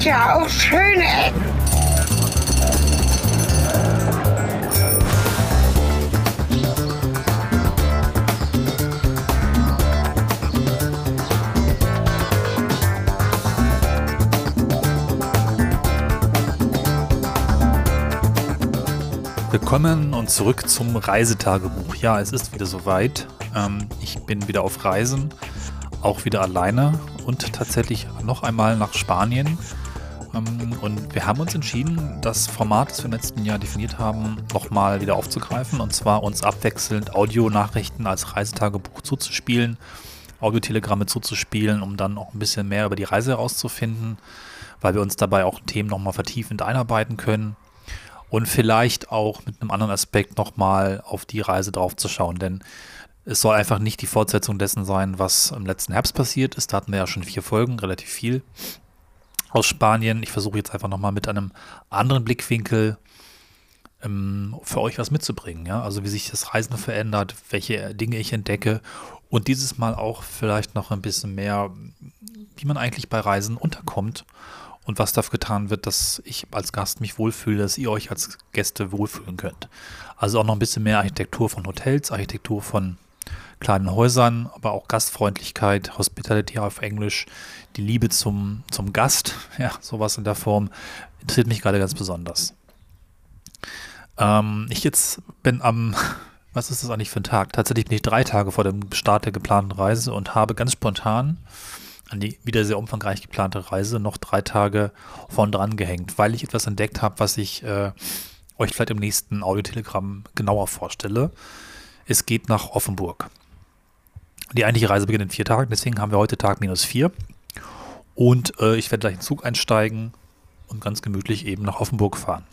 hat ja auch schöne Ecken. Willkommen und zurück zum Reisetagebuch. Ja, es ist wieder soweit. Ähm, ich bin wieder auf Reisen, auch wieder alleine und tatsächlich noch einmal nach Spanien. Und wir haben uns entschieden, das Format, das wir im letzten Jahr definiert haben, nochmal wieder aufzugreifen. Und zwar uns abwechselnd Audionachrichten als Reisetagebuch zuzuspielen, Audiotelegramme zuzuspielen, um dann auch ein bisschen mehr über die Reise herauszufinden, weil wir uns dabei auch Themen nochmal vertiefend einarbeiten können und vielleicht auch mit einem anderen Aspekt nochmal auf die Reise draufzuschauen, denn es soll einfach nicht die Fortsetzung dessen sein, was im letzten Herbst passiert ist. Da hatten wir ja schon vier Folgen, relativ viel aus Spanien. Ich versuche jetzt einfach nochmal mit einem anderen Blickwinkel ähm, für euch was mitzubringen. Ja? Also wie sich das Reisen verändert, welche Dinge ich entdecke und dieses Mal auch vielleicht noch ein bisschen mehr, wie man eigentlich bei Reisen unterkommt und was dafür getan wird, dass ich als Gast mich wohlfühle, dass ihr euch als Gäste wohlfühlen könnt. Also auch noch ein bisschen mehr Architektur von Hotels, Architektur von kleinen Häusern, aber auch Gastfreundlichkeit, Hospitality auf Englisch, die Liebe zum, zum Gast, ja, sowas in der Form, interessiert mich gerade ganz besonders. Ähm, ich jetzt bin am, was ist das eigentlich für ein Tag? Tatsächlich bin ich drei Tage vor dem Start der geplanten Reise und habe ganz spontan an die wieder sehr umfangreich geplante Reise noch drei Tage vorn dran gehängt, weil ich etwas entdeckt habe, was ich äh, euch vielleicht im nächsten Audiotelegramm genauer vorstelle. Es geht nach Offenburg. Die eigentliche Reise beginnt in vier Tagen, deswegen haben wir heute Tag minus vier. Und äh, ich werde gleich in den Zug einsteigen und ganz gemütlich eben nach Offenburg fahren.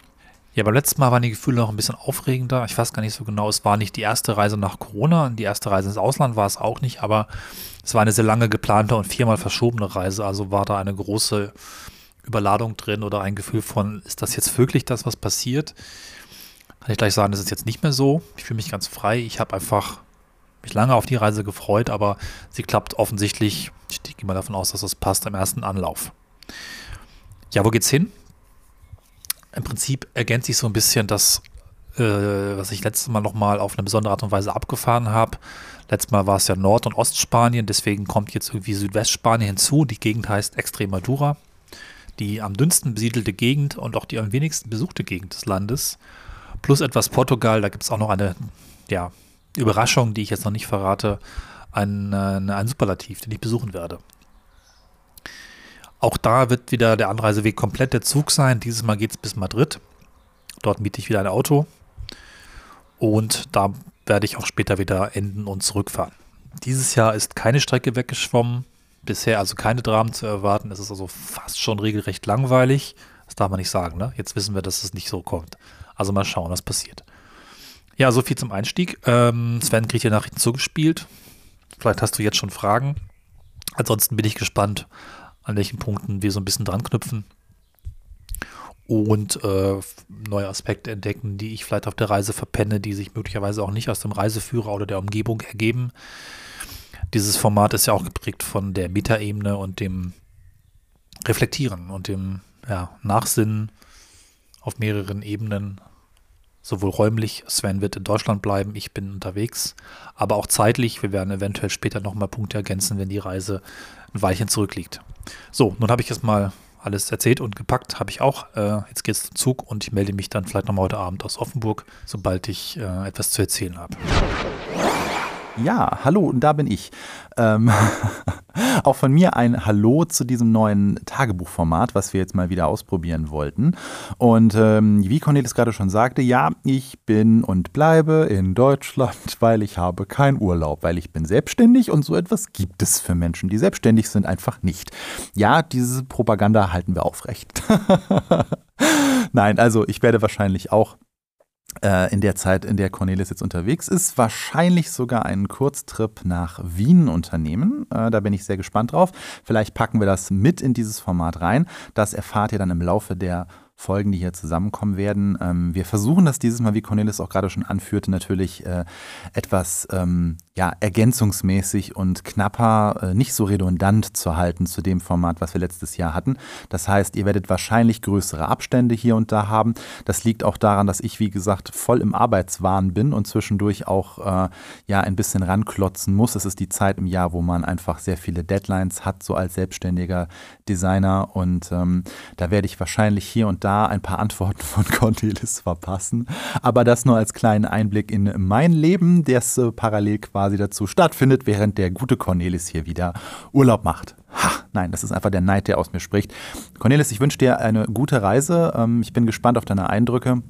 Ja, beim letzten Mal waren die Gefühle noch ein bisschen aufregender. Ich weiß gar nicht so genau, es war nicht die erste Reise nach Corona, die erste Reise ins Ausland war es auch nicht, aber es war eine sehr lange geplante und viermal verschobene Reise, also war da eine große Überladung drin oder ein Gefühl von, ist das jetzt wirklich das, was passiert? Kann ich gleich sagen, das ist jetzt nicht mehr so. Ich fühle mich ganz frei. Ich habe einfach mich lange auf die Reise gefreut, aber sie klappt offensichtlich. Ich gehe mal davon aus, dass das passt im ersten Anlauf. Ja, wo geht's hin? im Prinzip ergänzt sich so ein bisschen das, äh, was ich letztes Mal nochmal auf eine besondere Art und Weise abgefahren habe. Letztes Mal war es ja Nord- und Ostspanien, deswegen kommt jetzt irgendwie Südwestspanien hinzu. Die Gegend heißt Extremadura, die am dünnsten besiedelte Gegend und auch die am wenigsten besuchte Gegend des Landes. Plus etwas Portugal, da gibt es auch noch eine ja, Überraschung, die ich jetzt noch nicht verrate, ein, äh, ein Superlativ, den ich besuchen werde. Auch da wird wieder der Anreiseweg komplett der Zug sein. Dieses Mal geht es bis Madrid. Dort miete ich wieder ein Auto. Und da werde ich auch später wieder enden und zurückfahren. Dieses Jahr ist keine Strecke weggeschwommen. Bisher also keine Dramen zu erwarten. Es ist also fast schon regelrecht langweilig. Das darf man nicht sagen, ne? Jetzt wissen wir, dass es nicht so kommt. Also mal schauen, was passiert. Ja, so viel zum Einstieg. Ähm, Sven kriegt hier Nachrichten zugespielt. Vielleicht hast du jetzt schon Fragen. Ansonsten bin ich gespannt, an welchen Punkten wir so ein bisschen dran knüpfen und äh, neue Aspekte entdecken, die ich vielleicht auf der Reise verpenne, die sich möglicherweise auch nicht aus dem Reiseführer oder der Umgebung ergeben. Dieses Format ist ja auch geprägt von der Metaebene und dem Reflektieren und dem ja, Nachsinnen auf mehreren Ebenen, sowohl räumlich, Sven wird in Deutschland bleiben, ich bin unterwegs, aber auch zeitlich, wir werden eventuell später nochmal Punkte ergänzen, wenn die Reise ein Weilchen zurückliegt. So, nun habe ich jetzt mal alles erzählt und gepackt, habe ich auch. Äh, jetzt geht es zum Zug und ich melde mich dann vielleicht nochmal heute Abend aus Offenburg, sobald ich äh, etwas zu erzählen habe. Ja, hallo, da bin ich. Ähm, auch von mir ein Hallo zu diesem neuen Tagebuchformat, was wir jetzt mal wieder ausprobieren wollten. Und ähm, wie Cornelis gerade schon sagte, ja, ich bin und bleibe in Deutschland, weil ich habe keinen Urlaub, weil ich bin selbstständig und so etwas gibt es für Menschen, die selbstständig sind, einfach nicht. Ja, diese Propaganda halten wir aufrecht. Nein, also ich werde wahrscheinlich auch in der Zeit, in der Cornelis jetzt unterwegs ist, wahrscheinlich sogar einen Kurztrip nach Wien unternehmen. Äh, da bin ich sehr gespannt drauf. Vielleicht packen wir das mit in dieses Format rein. Das erfahrt ihr dann im Laufe der Folgen, die hier zusammenkommen werden. Ähm, wir versuchen das dieses Mal, wie Cornelis auch gerade schon anführte, natürlich äh, etwas ähm, ja, ergänzungsmäßig und knapper, äh, nicht so redundant zu halten zu dem Format, was wir letztes Jahr hatten. Das heißt, ihr werdet wahrscheinlich größere Abstände hier und da haben. Das liegt auch daran, dass ich, wie gesagt, voll im Arbeitswahn bin und zwischendurch auch äh, ja ein bisschen ranklotzen muss. Es ist die Zeit im Jahr, wo man einfach sehr viele Deadlines hat, so als selbstständiger Designer. Und ähm, da werde ich wahrscheinlich hier und da ein paar Antworten von Cornelis verpassen. Aber das nur als kleinen Einblick in mein Leben, das äh, parallel quasi quasi dazu stattfindet, während der gute Cornelis hier wieder Urlaub macht. Ha, nein, das ist einfach der Neid, der aus mir spricht. Cornelis, ich wünsche dir eine gute Reise. Ähm, ich bin gespannt auf deine Eindrücke.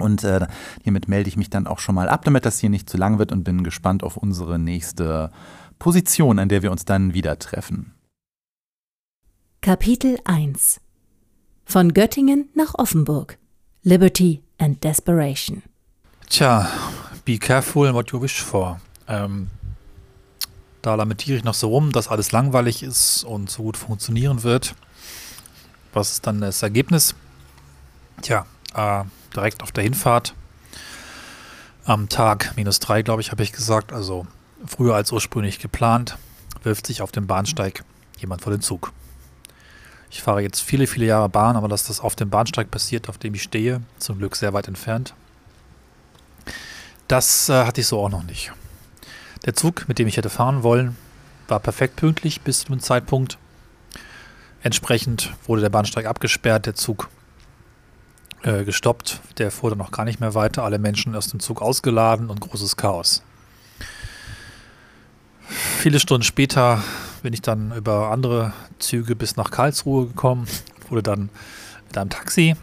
Und äh, hiermit melde ich mich dann auch schon mal ab, damit das hier nicht zu lang wird und bin gespannt auf unsere nächste Position, an der wir uns dann wieder treffen. Kapitel 1 Von Göttingen nach Offenburg Liberty and Desperation Tja, be careful what you wish for. Ähm, da lamentiere ich noch so rum, dass alles langweilig ist und so gut funktionieren wird. Was ist dann das Ergebnis? Tja, äh, direkt auf der Hinfahrt am Tag minus drei, glaube ich, habe ich gesagt, also früher als ursprünglich geplant, wirft sich auf dem Bahnsteig jemand vor den Zug. Ich fahre jetzt viele, viele Jahre Bahn, aber dass das auf dem Bahnsteig passiert, auf dem ich stehe, zum Glück sehr weit entfernt, das äh, hatte ich so auch noch nicht. Der Zug, mit dem ich hätte fahren wollen, war perfekt pünktlich bis zu dem Zeitpunkt. Entsprechend wurde der Bahnsteig abgesperrt, der Zug äh, gestoppt, der fuhr dann noch gar nicht mehr weiter, alle Menschen aus dem Zug ausgeladen und großes Chaos. Viele Stunden später bin ich dann über andere Züge bis nach Karlsruhe gekommen, wurde dann mit einem Taxi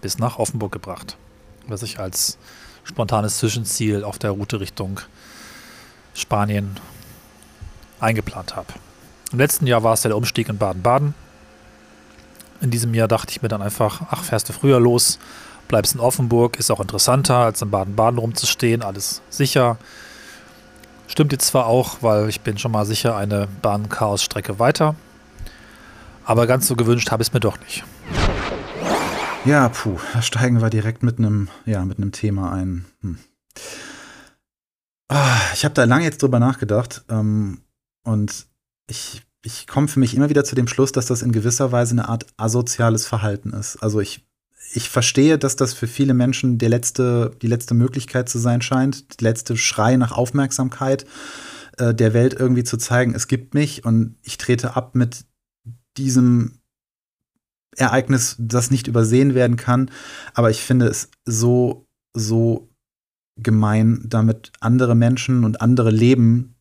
bis nach Offenburg gebracht, was ich als spontanes Zwischenziel auf der Route Richtung Spanien eingeplant habe. Im letzten Jahr war es der Umstieg in Baden-Baden. In diesem Jahr dachte ich mir dann einfach, ach, fährst du früher los, bleibst in Offenburg, ist auch interessanter, als in Baden-Baden rumzustehen, alles sicher. Stimmt jetzt zwar auch, weil ich bin schon mal sicher eine Bahn-Chaos-Strecke weiter, aber ganz so gewünscht habe ich es mir doch nicht. Ja, puh, da steigen wir direkt mit einem, ja, mit einem Thema ein. Hm. Ah, ich habe da lange jetzt drüber nachgedacht ähm, und ich, ich komme für mich immer wieder zu dem Schluss, dass das in gewisser Weise eine Art asoziales Verhalten ist. Also ich, ich verstehe, dass das für viele Menschen der letzte, die letzte Möglichkeit zu sein scheint, die letzte Schrei nach Aufmerksamkeit äh, der Welt irgendwie zu zeigen, es gibt mich und ich trete ab mit diesem Ereignis, das nicht übersehen werden kann. Aber ich finde es so, so gemein, damit andere Menschen und andere Leben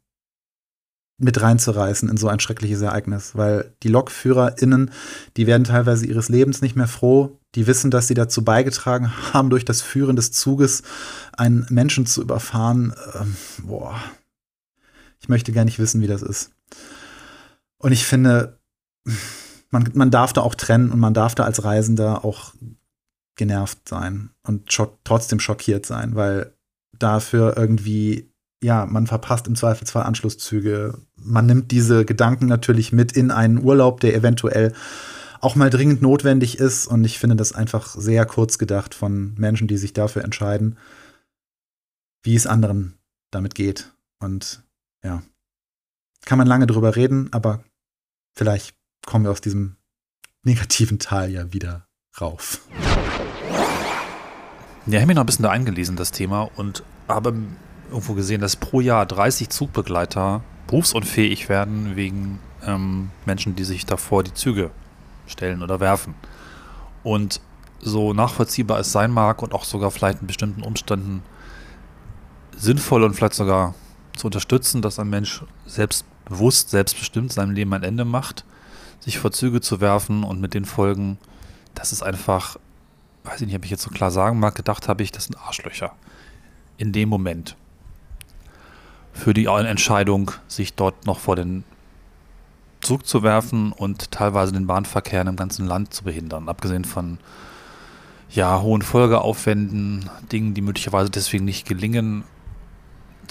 mit reinzureißen in so ein schreckliches Ereignis, weil die LokführerInnen, die werden teilweise ihres Lebens nicht mehr froh. Die wissen, dass sie dazu beigetragen haben, durch das Führen des Zuges einen Menschen zu überfahren. Ähm, boah, ich möchte gar nicht wissen, wie das ist. Und ich finde, man, man darf da auch trennen und man darf da als Reisender auch genervt sein und schock, trotzdem schockiert sein, weil dafür irgendwie, ja, man verpasst im Zweifelsfall Anschlusszüge. Man nimmt diese Gedanken natürlich mit in einen Urlaub, der eventuell auch mal dringend notwendig ist. Und ich finde das einfach sehr kurz gedacht von Menschen, die sich dafür entscheiden, wie es anderen damit geht. Und ja, kann man lange drüber reden, aber vielleicht kommen wir aus diesem negativen Tal ja wieder rauf. Ja, ich habe mich noch ein bisschen da eingelesen, das Thema, und habe irgendwo gesehen, dass pro Jahr 30 Zugbegleiter berufsunfähig werden wegen ähm, Menschen, die sich davor die Züge stellen oder werfen. Und so nachvollziehbar es sein mag und auch sogar vielleicht in bestimmten Umständen sinnvoll und vielleicht sogar zu unterstützen, dass ein Mensch selbstbewusst, selbstbestimmt seinem Leben ein Ende macht, sich vor Züge zu werfen und mit den Folgen, das ist einfach weiß ich nicht, ob ich jetzt so klar sagen mag, gedacht habe ich, das sind Arschlöcher. In dem Moment. Für die Entscheidung, sich dort noch vor den Zug zu werfen und teilweise den Bahnverkehr im ganzen Land zu behindern. Abgesehen von ja, hohen Folgeaufwänden, Dingen, die möglicherweise deswegen nicht gelingen,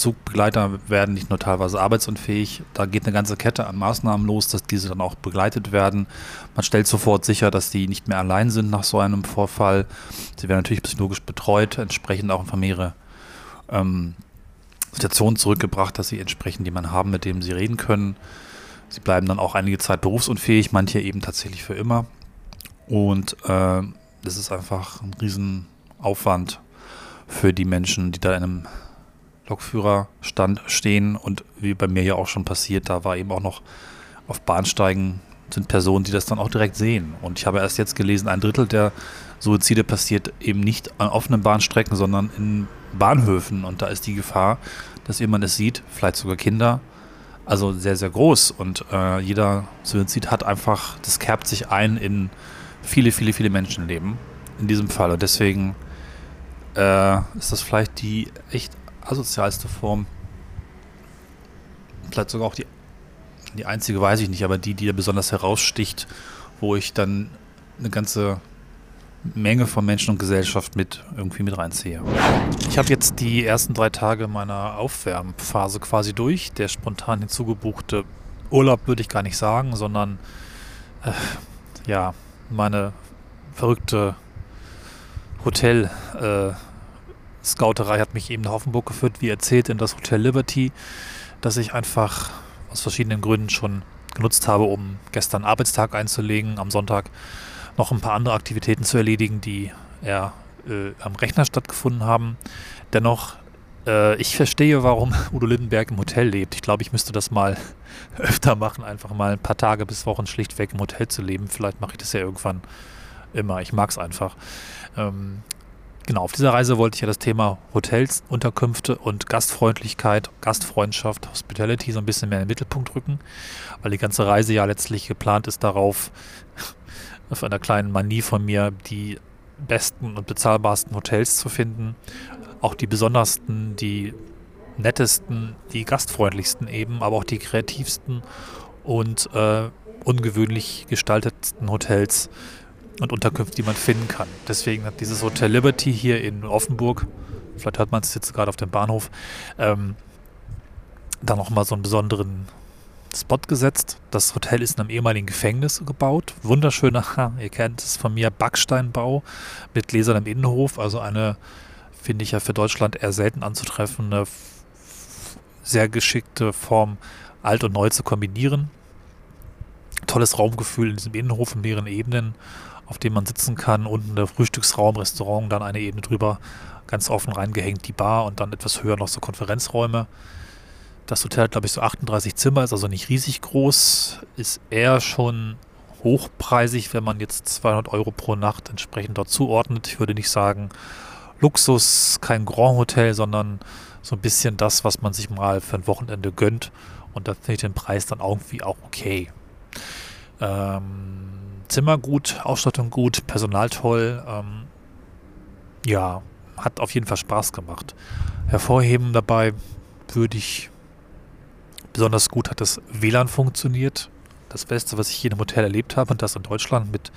Zugbegleiter werden nicht nur teilweise arbeitsunfähig, da geht eine ganze Kette an Maßnahmen los, dass diese dann auch begleitet werden. Man stellt sofort sicher, dass die nicht mehr allein sind nach so einem Vorfall. Sie werden natürlich psychologisch betreut, entsprechend auch in Familie ähm, Situationen zurückgebracht, dass sie entsprechend jemanden haben, mit dem sie reden können. Sie bleiben dann auch einige Zeit berufsunfähig, manche eben tatsächlich für immer. Und äh, das ist einfach ein Riesenaufwand für die Menschen, die da in einem Lokführerstand stehen. Und wie bei mir ja auch schon passiert, da war eben auch noch auf Bahnsteigen sind Personen, die das dann auch direkt sehen. Und ich habe erst jetzt gelesen, ein Drittel der Suizide passiert eben nicht an offenen Bahnstrecken, sondern in Bahnhöfen. Und da ist die Gefahr, dass jemand es sieht, vielleicht sogar Kinder, also sehr, sehr groß. Und äh, jeder Suizid hat einfach, das kerbt sich ein in viele, viele, viele Menschenleben in diesem Fall. Und deswegen äh, ist das vielleicht die echt asozialste Form, vielleicht sogar auch die die einzige weiß ich nicht, aber die, die da besonders heraussticht, wo ich dann eine ganze Menge von Menschen und Gesellschaft mit irgendwie mit reinziehe. Ich habe jetzt die ersten drei Tage meiner Aufwärmphase quasi durch. Der spontan hinzugebuchte Urlaub würde ich gar nicht sagen, sondern äh, ja, meine verrückte Hotel äh, Scouterei hat mich eben nach Offenburg geführt, wie erzählt, in das Hotel Liberty, dass ich einfach aus verschiedenen Gründen schon genutzt habe, um gestern Arbeitstag einzulegen, am Sonntag noch ein paar andere Aktivitäten zu erledigen, die eher äh, am Rechner stattgefunden haben. Dennoch, äh, ich verstehe, warum Udo Lindenberg im Hotel lebt. Ich glaube, ich müsste das mal öfter machen, einfach mal ein paar Tage bis Wochen schlichtweg im Hotel zu leben. Vielleicht mache ich das ja irgendwann immer. Ich mag es einfach. Ähm, Genau, auf dieser Reise wollte ich ja das Thema Hotels, Unterkünfte und Gastfreundlichkeit, Gastfreundschaft, Hospitality so ein bisschen mehr in den Mittelpunkt rücken, weil die ganze Reise ja letztlich geplant ist darauf, auf einer kleinen Manie von mir, die besten und bezahlbarsten Hotels zu finden, auch die besondersten, die nettesten, die gastfreundlichsten eben, aber auch die kreativsten und äh, ungewöhnlich gestaltetsten Hotels und Unterkünfte, die man finden kann. Deswegen hat dieses Hotel Liberty hier in Offenburg, vielleicht hört man es jetzt gerade auf dem Bahnhof, ähm, da nochmal so einen besonderen Spot gesetzt. Das Hotel ist in einem ehemaligen Gefängnis gebaut. Wunderschöner, ihr kennt es von mir, Backsteinbau mit gläsernem Innenhof. Also eine, finde ich ja für Deutschland eher selten anzutreffende, sehr geschickte Form, alt und neu zu kombinieren. Tolles Raumgefühl in diesem Innenhof in mehreren Ebenen auf dem man sitzen kann. Unten der Frühstücksraum, Restaurant, dann eine Ebene drüber, ganz offen reingehängt die Bar und dann etwas höher noch so Konferenzräume. Das Hotel hat, glaube ich, so 38 Zimmer, ist also nicht riesig groß, ist eher schon hochpreisig, wenn man jetzt 200 Euro pro Nacht entsprechend dort zuordnet. Ich würde nicht sagen Luxus, kein Grand Hotel, sondern so ein bisschen das, was man sich mal für ein Wochenende gönnt. Und da finde ich den Preis dann irgendwie auch okay. Ähm, Zimmer gut, Ausstattung gut, Personal toll. Ähm, ja, hat auf jeden Fall Spaß gemacht. Hervorheben dabei würde ich besonders gut hat das WLAN funktioniert. Das Beste, was ich hier im Hotel erlebt habe, und das in Deutschland mit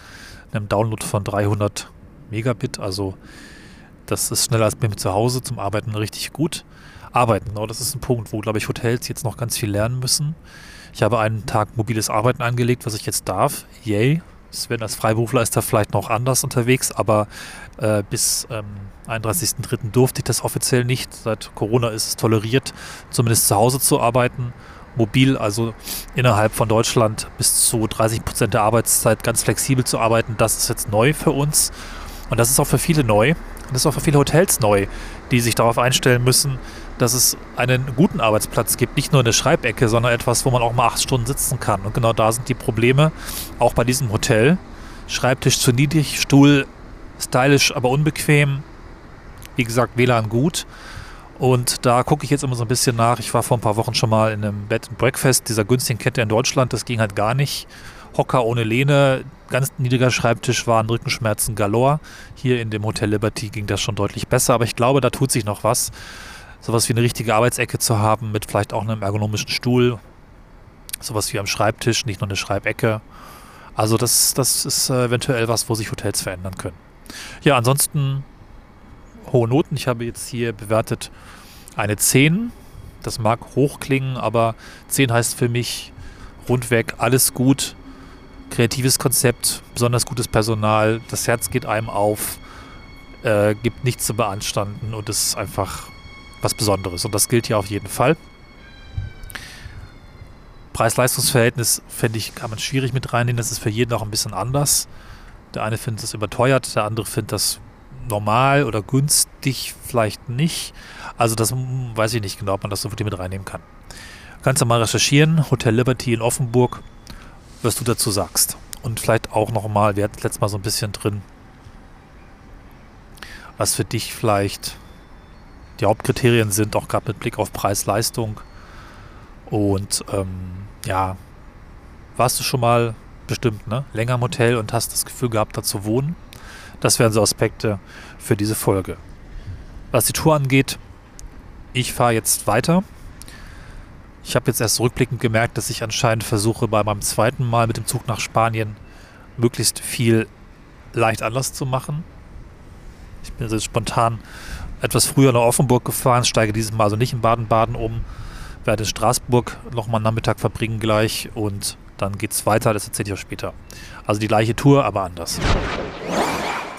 einem Download von 300 Megabit. Also das ist schneller als bei mir zu Hause zum Arbeiten richtig gut. Arbeiten, genau, das ist ein Punkt, wo, glaube ich, Hotels jetzt noch ganz viel lernen müssen. Ich habe einen Tag mobiles Arbeiten angelegt, was ich jetzt darf. Yay, Sven als Freiberufler ist da vielleicht noch anders unterwegs, aber äh, bis ähm, 31.03. durfte ich das offiziell nicht. Seit Corona ist es toleriert, zumindest zu Hause zu arbeiten. Mobil, also innerhalb von Deutschland bis zu 30 Prozent der Arbeitszeit ganz flexibel zu arbeiten, das ist jetzt neu für uns. Und das ist auch für viele neu. Und das ist auch für viele Hotels neu, die sich darauf einstellen müssen, dass es einen guten Arbeitsplatz gibt, nicht nur eine Schreibecke, sondern etwas, wo man auch mal acht Stunden sitzen kann. Und genau da sind die Probleme, auch bei diesem Hotel. Schreibtisch zu niedrig, Stuhl stylisch, aber unbequem. Wie gesagt, WLAN gut. Und da gucke ich jetzt immer so ein bisschen nach. Ich war vor ein paar Wochen schon mal in einem Bed and Breakfast dieser günstigen Kette in Deutschland. Das ging halt gar nicht. Hocker ohne Lehne, ganz niedriger Schreibtisch waren Rückenschmerzen galore. Hier in dem Hotel Liberty ging das schon deutlich besser, aber ich glaube, da tut sich noch was sowas wie eine richtige Arbeitsecke zu haben mit vielleicht auch einem ergonomischen Stuhl, sowas wie am Schreibtisch, nicht nur eine Schreibecke. Also das, das ist äh, eventuell was, wo sich Hotels verändern können. Ja, ansonsten hohe Noten. Ich habe jetzt hier bewertet eine 10. Das mag hoch klingen, aber 10 heißt für mich rundweg alles gut. Kreatives Konzept, besonders gutes Personal, das Herz geht einem auf, äh, gibt nichts zu beanstanden und es ist einfach was Besonderes. Und das gilt hier auf jeden Fall. Preis-Leistungs-Verhältnis, finde ich, kann man schwierig mit reinnehmen. Das ist für jeden auch ein bisschen anders. Der eine findet es überteuert, der andere findet das normal oder günstig vielleicht nicht. Also das hm, weiß ich nicht genau, ob man das so wirklich mit reinnehmen kann. Kannst du mal recherchieren, Hotel Liberty in Offenburg, was du dazu sagst. Und vielleicht auch nochmal, wir hatten letztes Mal so ein bisschen drin, was für dich vielleicht die Hauptkriterien sind, auch gerade mit Blick auf Preis-Leistung. Und ähm, ja, warst du schon mal bestimmt, ne? Länger im Hotel und hast das Gefühl gehabt, da zu wohnen. Das wären so Aspekte für diese Folge. Was die Tour angeht, ich fahre jetzt weiter. Ich habe jetzt erst rückblickend gemerkt, dass ich anscheinend versuche, bei meinem zweiten Mal mit dem Zug nach Spanien möglichst viel leicht anders zu machen. Ich bin jetzt spontan etwas früher nach Offenburg gefahren, steige dieses Mal also nicht in Baden-Baden um, werde in Straßburg nochmal einen Nachmittag verbringen gleich und dann geht es weiter, das erzähle ich auch später. Also die gleiche Tour, aber anders.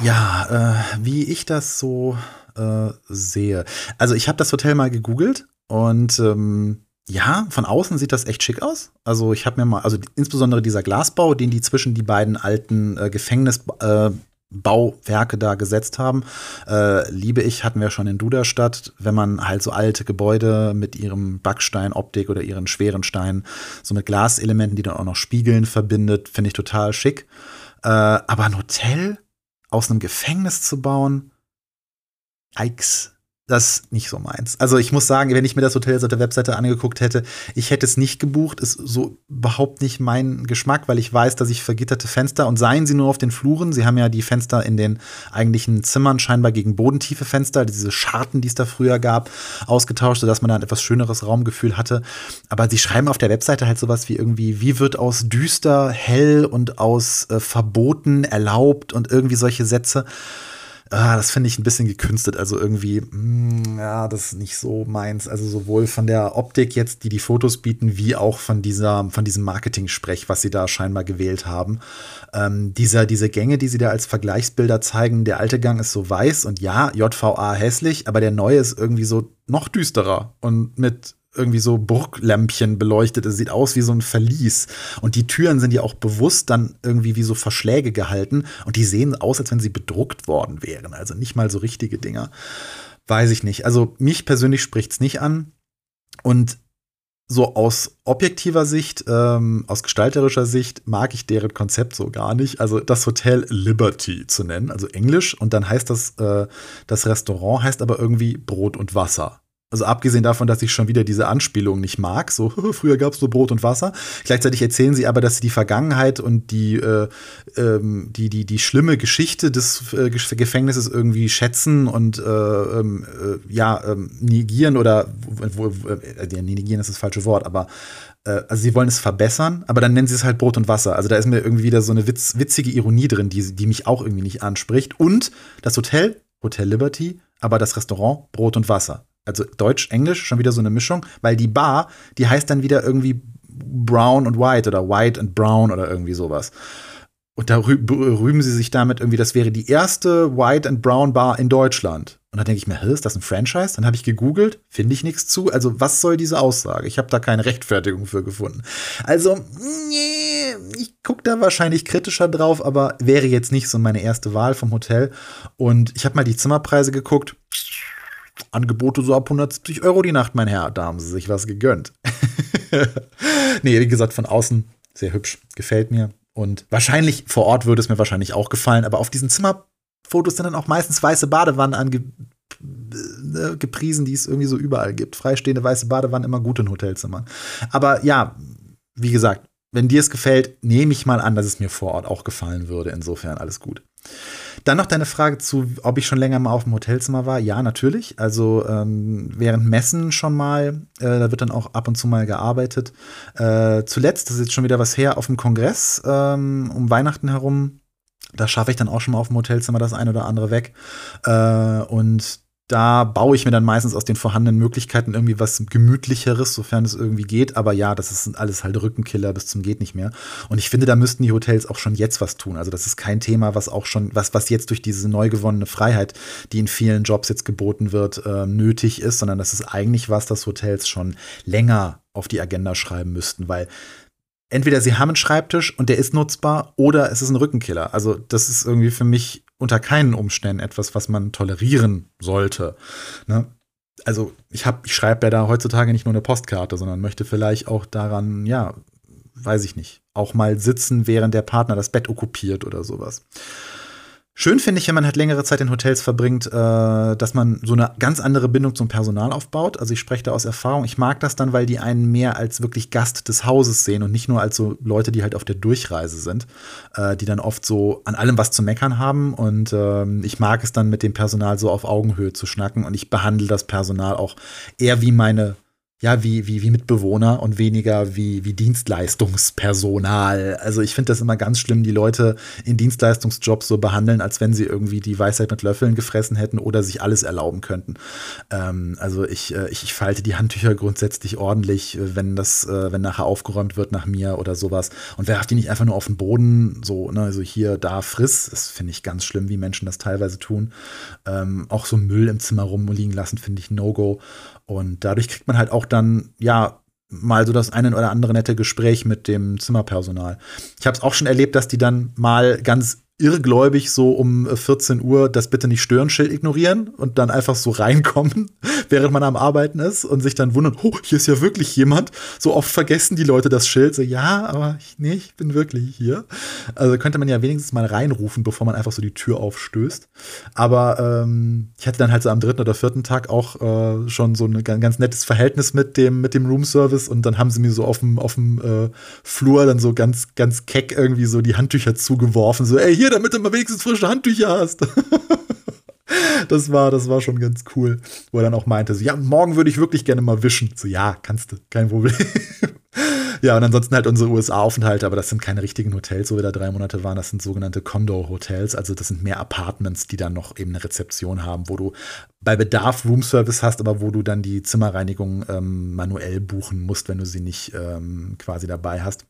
Ja, äh, wie ich das so äh, sehe. Also ich habe das Hotel mal gegoogelt und ähm, ja, von außen sieht das echt schick aus. Also ich habe mir mal, also insbesondere dieser Glasbau, den die zwischen die beiden alten äh, Gefängnisbauwerke äh, da gesetzt haben, äh, liebe ich, hatten wir schon in Duderstadt, wenn man halt so alte Gebäude mit ihrem Backsteinoptik oder ihren schweren Steinen so mit Glaselementen, die dann auch noch spiegeln, verbindet, finde ich total schick. Äh, aber ein Hotel aus einem Gefängnis zu bauen, Yikes das nicht so meins. Also ich muss sagen, wenn ich mir das Hotel auf der Webseite angeguckt hätte, ich hätte es nicht gebucht. Ist so überhaupt nicht mein Geschmack, weil ich weiß, dass ich vergitterte Fenster und seien sie nur auf den Fluren. Sie haben ja die Fenster in den eigentlichen Zimmern scheinbar gegen bodentiefe Fenster, diese Scharten, die es da früher gab, ausgetauscht, sodass man da ein etwas schöneres Raumgefühl hatte. Aber sie schreiben auf der Webseite halt sowas wie irgendwie, wie wird aus düster hell und aus äh, verboten erlaubt und irgendwie solche Sätze ah, das finde ich ein bisschen gekünstet. Also irgendwie, mh, hm, ja, das ist nicht so meins. Also sowohl von der Optik jetzt, die die Fotos bieten, wie auch von dieser, von diesem Marketing-Sprech, was sie da scheinbar gewählt haben. Ähm, dieser, diese Gänge, die sie da als Vergleichsbilder zeigen, der alte Gang ist so weiß und ja, JVA hässlich, aber der neue ist irgendwie so noch düsterer und mit irgendwie so Burglämpchen beleuchtet. Es sieht aus wie so ein Verlies. Und die Türen sind ja auch bewusst dann irgendwie wie so Verschläge gehalten. Und die sehen aus, als wenn sie bedruckt worden wären. Also nicht mal so richtige Dinger. Weiß ich nicht. Also mich persönlich spricht es nicht an. Und so aus objektiver Sicht, ähm, aus gestalterischer Sicht mag ich deren Konzept so gar nicht. Also das Hotel Liberty zu nennen, also Englisch. Und dann heißt das, äh, das Restaurant heißt aber irgendwie Brot und Wasser. Also abgesehen davon, dass ich schon wieder diese Anspielung nicht mag, so früher gab es nur Brot und Wasser. Gleichzeitig erzählen sie aber, dass sie die Vergangenheit und die, äh, ähm, die, die, die schlimme Geschichte des äh, Gefängnisses irgendwie schätzen und äh, ähm, äh, ja, ähm, negieren oder wo, äh, negieren ist das falsche Wort, aber äh, also sie wollen es verbessern, aber dann nennen sie es halt Brot und Wasser. Also da ist mir irgendwie wieder so eine witz, witzige Ironie drin, die, die mich auch irgendwie nicht anspricht. Und das Hotel, Hotel Liberty, aber das Restaurant Brot und Wasser also Deutsch, Englisch, schon wieder so eine Mischung, weil die Bar, die heißt dann wieder irgendwie Brown und White oder White and Brown oder irgendwie sowas. Und da rühmen sie sich damit irgendwie, das wäre die erste White and Brown Bar in Deutschland. Und da denke ich mir, ist das ein Franchise? Dann habe ich gegoogelt, finde ich nichts zu. Also, was soll diese Aussage? Ich habe da keine Rechtfertigung für gefunden. Also, nee, ich gucke da wahrscheinlich kritischer drauf, aber wäre jetzt nicht so meine erste Wahl vom Hotel. Und ich habe mal die Zimmerpreise geguckt. Angebote so ab 170 Euro die Nacht, mein Herr. Da haben sie sich was gegönnt. nee, wie gesagt, von außen sehr hübsch. Gefällt mir. Und wahrscheinlich vor Ort würde es mir wahrscheinlich auch gefallen, aber auf diesen Zimmerfotos sind dann auch meistens weiße Badewannen ange äh, gepriesen, die es irgendwie so überall gibt. Freistehende weiße Badewannen immer gut in Hotelzimmern. Aber ja, wie gesagt, wenn dir es gefällt, nehme ich mal an, dass es mir vor Ort auch gefallen würde. Insofern alles gut. Dann noch deine Frage zu, ob ich schon länger mal auf dem Hotelzimmer war. Ja, natürlich. Also ähm, während Messen schon mal. Äh, da wird dann auch ab und zu mal gearbeitet. Äh, zuletzt, das ist jetzt schon wieder was her, auf dem Kongress ähm, um Weihnachten herum. Da schaffe ich dann auch schon mal auf dem Hotelzimmer das ein oder andere weg. Äh, und da baue ich mir dann meistens aus den vorhandenen Möglichkeiten irgendwie was gemütlicheres, sofern es irgendwie geht. Aber ja, das ist alles halt Rückenkiller bis zum geht nicht mehr. Und ich finde, da müssten die Hotels auch schon jetzt was tun. Also das ist kein Thema, was auch schon, was, was jetzt durch diese neu gewonnene Freiheit, die in vielen Jobs jetzt geboten wird, äh, nötig ist, sondern das ist eigentlich was, das Hotels schon länger auf die Agenda schreiben müssten, weil entweder sie haben einen Schreibtisch und der ist nutzbar oder es ist ein Rückenkiller. Also das ist irgendwie für mich unter keinen Umständen etwas, was man tolerieren sollte. Ne? Also ich habe, ich schreibe ja da heutzutage nicht nur eine Postkarte, sondern möchte vielleicht auch daran, ja, weiß ich nicht, auch mal sitzen, während der Partner das Bett okkupiert oder sowas. Schön finde ich, wenn man halt längere Zeit in Hotels verbringt, äh, dass man so eine ganz andere Bindung zum Personal aufbaut. Also ich spreche da aus Erfahrung. Ich mag das dann, weil die einen mehr als wirklich Gast des Hauses sehen und nicht nur als so Leute, die halt auf der Durchreise sind, äh, die dann oft so an allem was zu meckern haben. Und äh, ich mag es dann mit dem Personal so auf Augenhöhe zu schnacken. Und ich behandle das Personal auch eher wie meine ja, wie, wie, wie Mitbewohner und weniger wie, wie Dienstleistungspersonal. Also ich finde das immer ganz schlimm, die Leute in Dienstleistungsjobs so behandeln, als wenn sie irgendwie die Weisheit mit Löffeln gefressen hätten oder sich alles erlauben könnten. Ähm, also ich, äh, ich, ich, falte die Handtücher grundsätzlich ordentlich, äh, wenn das, äh, wenn nachher aufgeräumt wird nach mir oder sowas und werfe die nicht einfach nur auf den Boden, so, ne, also hier, da, friss. Das finde ich ganz schlimm, wie Menschen das teilweise tun. Ähm, auch so Müll im Zimmer rumliegen lassen, finde ich No-Go. Und dadurch kriegt man halt auch dann, ja, mal so das eine oder andere nette Gespräch mit dem Zimmerpersonal. Ich habe es auch schon erlebt, dass die dann mal ganz irrgläubig so um 14 Uhr das bitte nicht stören Schild ignorieren und dann einfach so reinkommen, während man am Arbeiten ist und sich dann wundern, oh, hier ist ja wirklich jemand. So oft vergessen die Leute das Schild. So, ja, aber ich, nee, ich bin wirklich hier. Also könnte man ja wenigstens mal reinrufen, bevor man einfach so die Tür aufstößt. Aber ähm, ich hatte dann halt so am dritten oder vierten Tag auch äh, schon so ein ganz nettes Verhältnis mit dem, mit dem Roomservice und dann haben sie mir so auf dem, auf dem äh, Flur dann so ganz, ganz keck irgendwie so die Handtücher zugeworfen. So, ey, hier, damit du mal wenigstens frische Handtücher hast. das war, das war schon ganz cool. Wo er dann auch meinte, so, ja, morgen würde ich wirklich gerne mal wischen. So, ja, kannst du, kein Problem. ja, und ansonsten halt unsere USA-Aufenthalte, aber das sind keine richtigen Hotels, wo wir da drei Monate waren. Das sind sogenannte Condo-Hotels. Also das sind mehr Apartments, die dann noch eben eine Rezeption haben, wo du bei Bedarf Roomservice hast, aber wo du dann die Zimmerreinigung ähm, manuell buchen musst, wenn du sie nicht ähm, quasi dabei hast.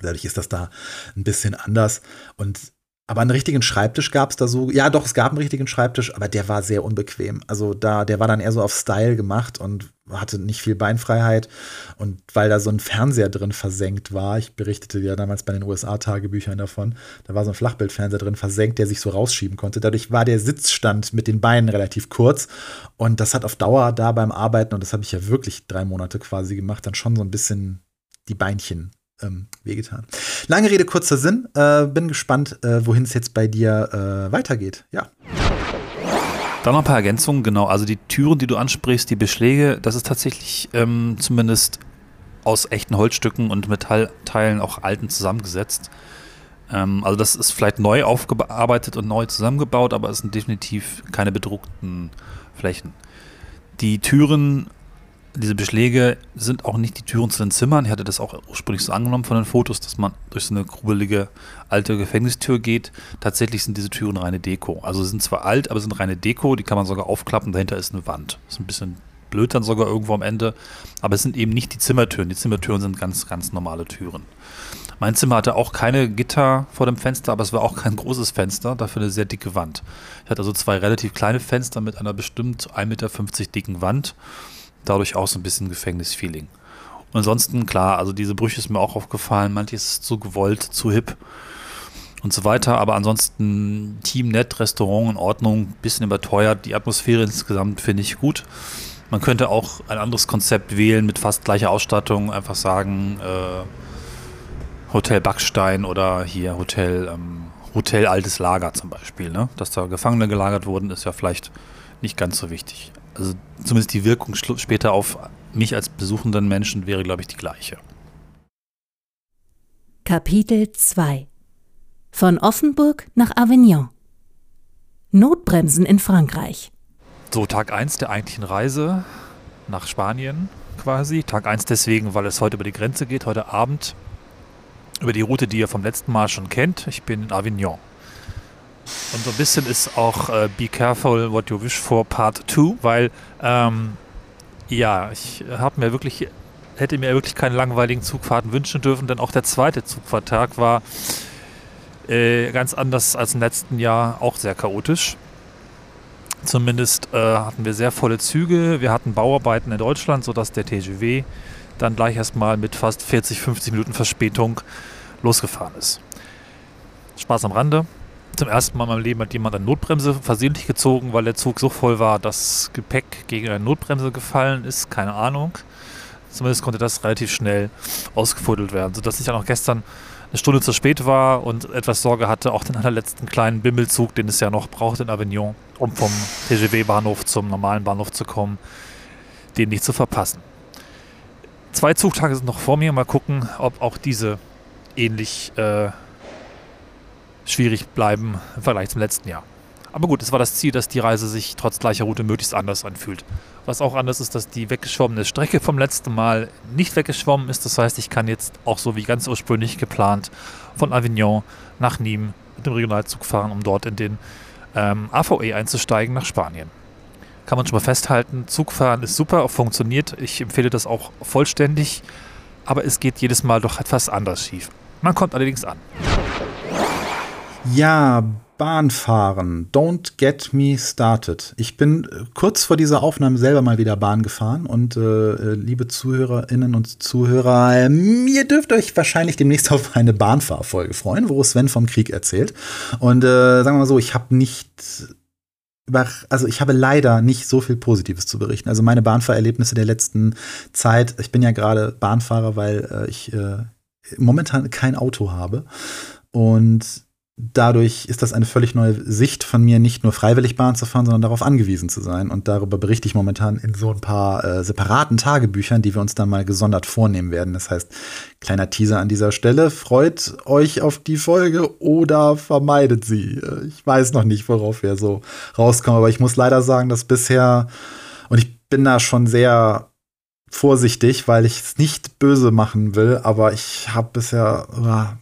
Dadurch ist das da ein bisschen anders. Und aber einen richtigen Schreibtisch gab es da so. Ja, doch, es gab einen richtigen Schreibtisch, aber der war sehr unbequem. Also da, der war dann eher so auf Style gemacht und hatte nicht viel Beinfreiheit. Und weil da so ein Fernseher drin versenkt war, ich berichtete ja damals bei den USA-Tagebüchern davon, da war so ein Flachbildfernseher drin versenkt, der sich so rausschieben konnte. Dadurch war der Sitzstand mit den Beinen relativ kurz. Und das hat auf Dauer da beim Arbeiten, und das habe ich ja wirklich drei Monate quasi gemacht, dann schon so ein bisschen die Beinchen ähm, wehgetan. Lange Rede, kurzer Sinn. Äh, bin gespannt, äh, wohin es jetzt bei dir äh, weitergeht. Ja. Dann noch ein paar Ergänzungen, genau. Also die Türen, die du ansprichst, die Beschläge, das ist tatsächlich ähm, zumindest aus echten Holzstücken und Metallteilen auch alten zusammengesetzt. Ähm, also das ist vielleicht neu aufgearbeitet und neu zusammengebaut, aber es sind definitiv keine bedruckten Flächen. Die Türen diese Beschläge sind auch nicht die Türen zu den Zimmern. Ich hatte das auch ursprünglich so angenommen von den Fotos, dass man durch so eine grubelige alte Gefängnistür geht. Tatsächlich sind diese Türen reine Deko. Also sie sind zwar alt, aber sind reine Deko. Die kann man sogar aufklappen. Dahinter ist eine Wand. Ist ein bisschen blöd dann sogar irgendwo am Ende. Aber es sind eben nicht die Zimmertüren. Die Zimmertüren sind ganz, ganz normale Türen. Mein Zimmer hatte auch keine Gitter vor dem Fenster, aber es war auch kein großes Fenster, dafür eine sehr dicke Wand. Ich hatte also zwei relativ kleine Fenster mit einer bestimmt 1,50 Meter dicken Wand dadurch auch so ein bisschen Gefängnisfeeling. Und ansonsten, klar, also diese Brüche ist mir auch aufgefallen, manches ist zu gewollt, zu hip und so weiter. Aber ansonsten Team nett, Restaurant in Ordnung, bisschen überteuert. Die Atmosphäre insgesamt finde ich gut. Man könnte auch ein anderes Konzept wählen mit fast gleicher Ausstattung, einfach sagen äh, Hotel Backstein oder hier Hotel, ähm, Hotel Altes Lager zum Beispiel. Ne? Dass da Gefangene gelagert wurden, ist ja vielleicht nicht ganz so wichtig also zumindest die Wirkung später auf mich als besuchenden Menschen wäre, glaube ich, die gleiche. Kapitel 2 Von Offenburg nach Avignon Notbremsen in Frankreich So, Tag 1 der eigentlichen Reise nach Spanien quasi. Tag 1 deswegen, weil es heute über die Grenze geht, heute Abend über die Route, die ihr vom letzten Mal schon kennt. Ich bin in Avignon. Und so ein bisschen ist auch äh, Be Careful What You Wish For Part 2, weil ähm, ja, ich habe mir wirklich, hätte mir wirklich keine langweiligen Zugfahrten wünschen dürfen, denn auch der zweite Zugfahrttag war äh, ganz anders als im letzten Jahr, auch sehr chaotisch. Zumindest äh, hatten wir sehr volle Züge. Wir hatten Bauarbeiten in Deutschland, sodass der TGW dann gleich erstmal mit fast 40, 50 Minuten Verspätung losgefahren ist. Spaß am Rande. Zum ersten Mal in meinem Leben hat jemand eine Notbremse versehentlich gezogen, weil der Zug so voll war, dass Gepäck gegen eine Notbremse gefallen ist. Keine Ahnung. Zumindest konnte das relativ schnell ausgefuddelt werden, sodass ich dann auch gestern eine Stunde zu spät war und etwas Sorge hatte, auch den allerletzten kleinen Bimmelzug, den es ja noch braucht in Avignon, um vom TGW-Bahnhof zum normalen Bahnhof zu kommen, den nicht zu verpassen. Zwei Zugtage sind noch vor mir. Mal gucken, ob auch diese ähnlich äh, schwierig bleiben im Vergleich zum letzten Jahr. Aber gut, es war das Ziel, dass die Reise sich trotz gleicher Route möglichst anders anfühlt. Was auch anders ist, dass die weggeschwommene Strecke vom letzten Mal nicht weggeschwommen ist. Das heißt, ich kann jetzt auch so wie ganz ursprünglich geplant von Avignon nach Nîmes mit dem Regionalzug fahren, um dort in den ähm, AVE einzusteigen nach Spanien. Kann man schon mal festhalten, Zugfahren ist super, funktioniert. Ich empfehle das auch vollständig, aber es geht jedes Mal doch etwas anders schief. Man kommt allerdings an. Ja, Bahnfahren. Don't get me started. Ich bin äh, kurz vor dieser Aufnahme selber mal wieder Bahn gefahren und äh, äh liebe Zuhörerinnen und Zuhörer, ihr dürft euch wahrscheinlich demnächst auf eine Bahnfahrfolge freuen, wo Sven vom Krieg erzählt. Und äh, sagen wir mal so, ich habe nicht also ich habe leider nicht so viel Positives zu berichten. Also meine Bahnfahrerlebnisse der letzten Zeit, ich bin ja gerade Bahnfahrer, weil äh, ich äh, momentan kein Auto habe. Und dadurch ist das eine völlig neue Sicht von mir, nicht nur freiwillig Bahn zu fahren, sondern darauf angewiesen zu sein. Und darüber berichte ich momentan in so ein paar äh, separaten Tagebüchern, die wir uns dann mal gesondert vornehmen werden. Das heißt, kleiner Teaser an dieser Stelle, freut euch auf die Folge oder vermeidet sie. Äh, ich weiß noch nicht, worauf wir so rauskommen, aber ich muss leider sagen, dass bisher, und ich bin da schon sehr vorsichtig, weil ich es nicht böse machen will, aber ich habe bisher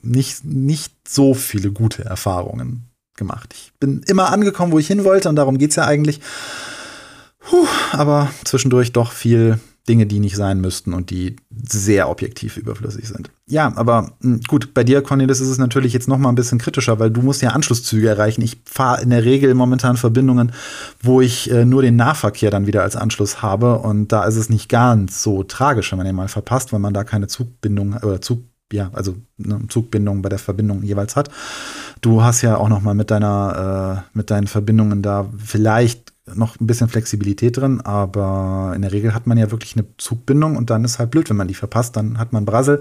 nicht, nicht so viele gute Erfahrungen gemacht. Ich bin immer angekommen, wo ich hin wollte und darum geht es ja eigentlich. Puh, aber zwischendurch doch viel Dinge, die nicht sein müssten und die sehr objektiv überflüssig sind. Ja, aber hm, gut, bei dir, Cornelis, ist es natürlich jetzt noch mal ein bisschen kritischer, weil du musst ja Anschlusszüge erreichen. Ich fahre in der Regel momentan Verbindungen, wo ich äh, nur den Nahverkehr dann wieder als Anschluss habe und da ist es nicht ganz so tragisch, wenn man den mal verpasst, weil man da keine Zugbindung oder Zug ja, also eine Zugbindung bei der Verbindung jeweils hat. Du hast ja auch noch mal mit deiner, äh, mit deinen Verbindungen da vielleicht noch ein bisschen Flexibilität drin, aber in der Regel hat man ja wirklich eine Zugbindung und dann ist halt blöd, wenn man die verpasst. Dann hat man Brassel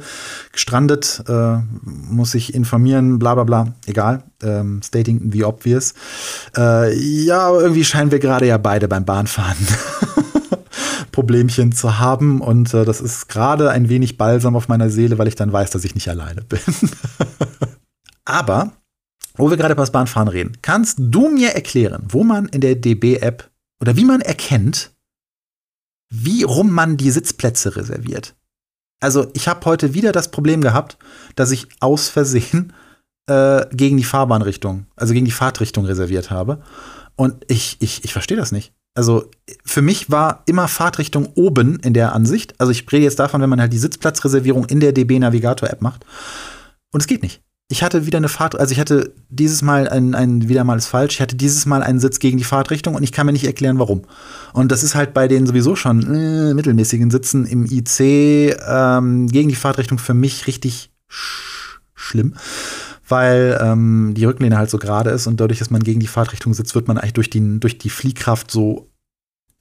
gestrandet, äh, muss sich informieren, bla bla bla, egal. Ähm, stating the obvious. Äh, ja, aber irgendwie scheinen wir gerade ja beide beim Bahnfahren Problemchen zu haben und äh, das ist gerade ein wenig balsam auf meiner Seele, weil ich dann weiß, dass ich nicht alleine bin. aber wo wir gerade über das Bahnfahren reden, kannst du mir erklären, wo man in der DB-App oder wie man erkennt, wie rum man die Sitzplätze reserviert? Also ich habe heute wieder das Problem gehabt, dass ich aus Versehen äh, gegen die Fahrbahnrichtung, also gegen die Fahrtrichtung reserviert habe. Und ich, ich, ich verstehe das nicht. Also für mich war immer Fahrtrichtung oben in der Ansicht. Also ich rede jetzt davon, wenn man halt die Sitzplatzreservierung in der DB Navigator App macht. Und es geht nicht ich hatte wieder eine Fahrt, also ich hatte dieses Mal ein, ein, wieder mal ist falsch, ich hatte dieses Mal einen Sitz gegen die Fahrtrichtung und ich kann mir nicht erklären, warum. Und das ist halt bei den sowieso schon äh, mittelmäßigen Sitzen im IC ähm, gegen die Fahrtrichtung für mich richtig sch schlimm. Weil ähm, die Rücklehne halt so gerade ist und dadurch, dass man gegen die Fahrtrichtung sitzt, wird man eigentlich durch, die, durch die Fliehkraft so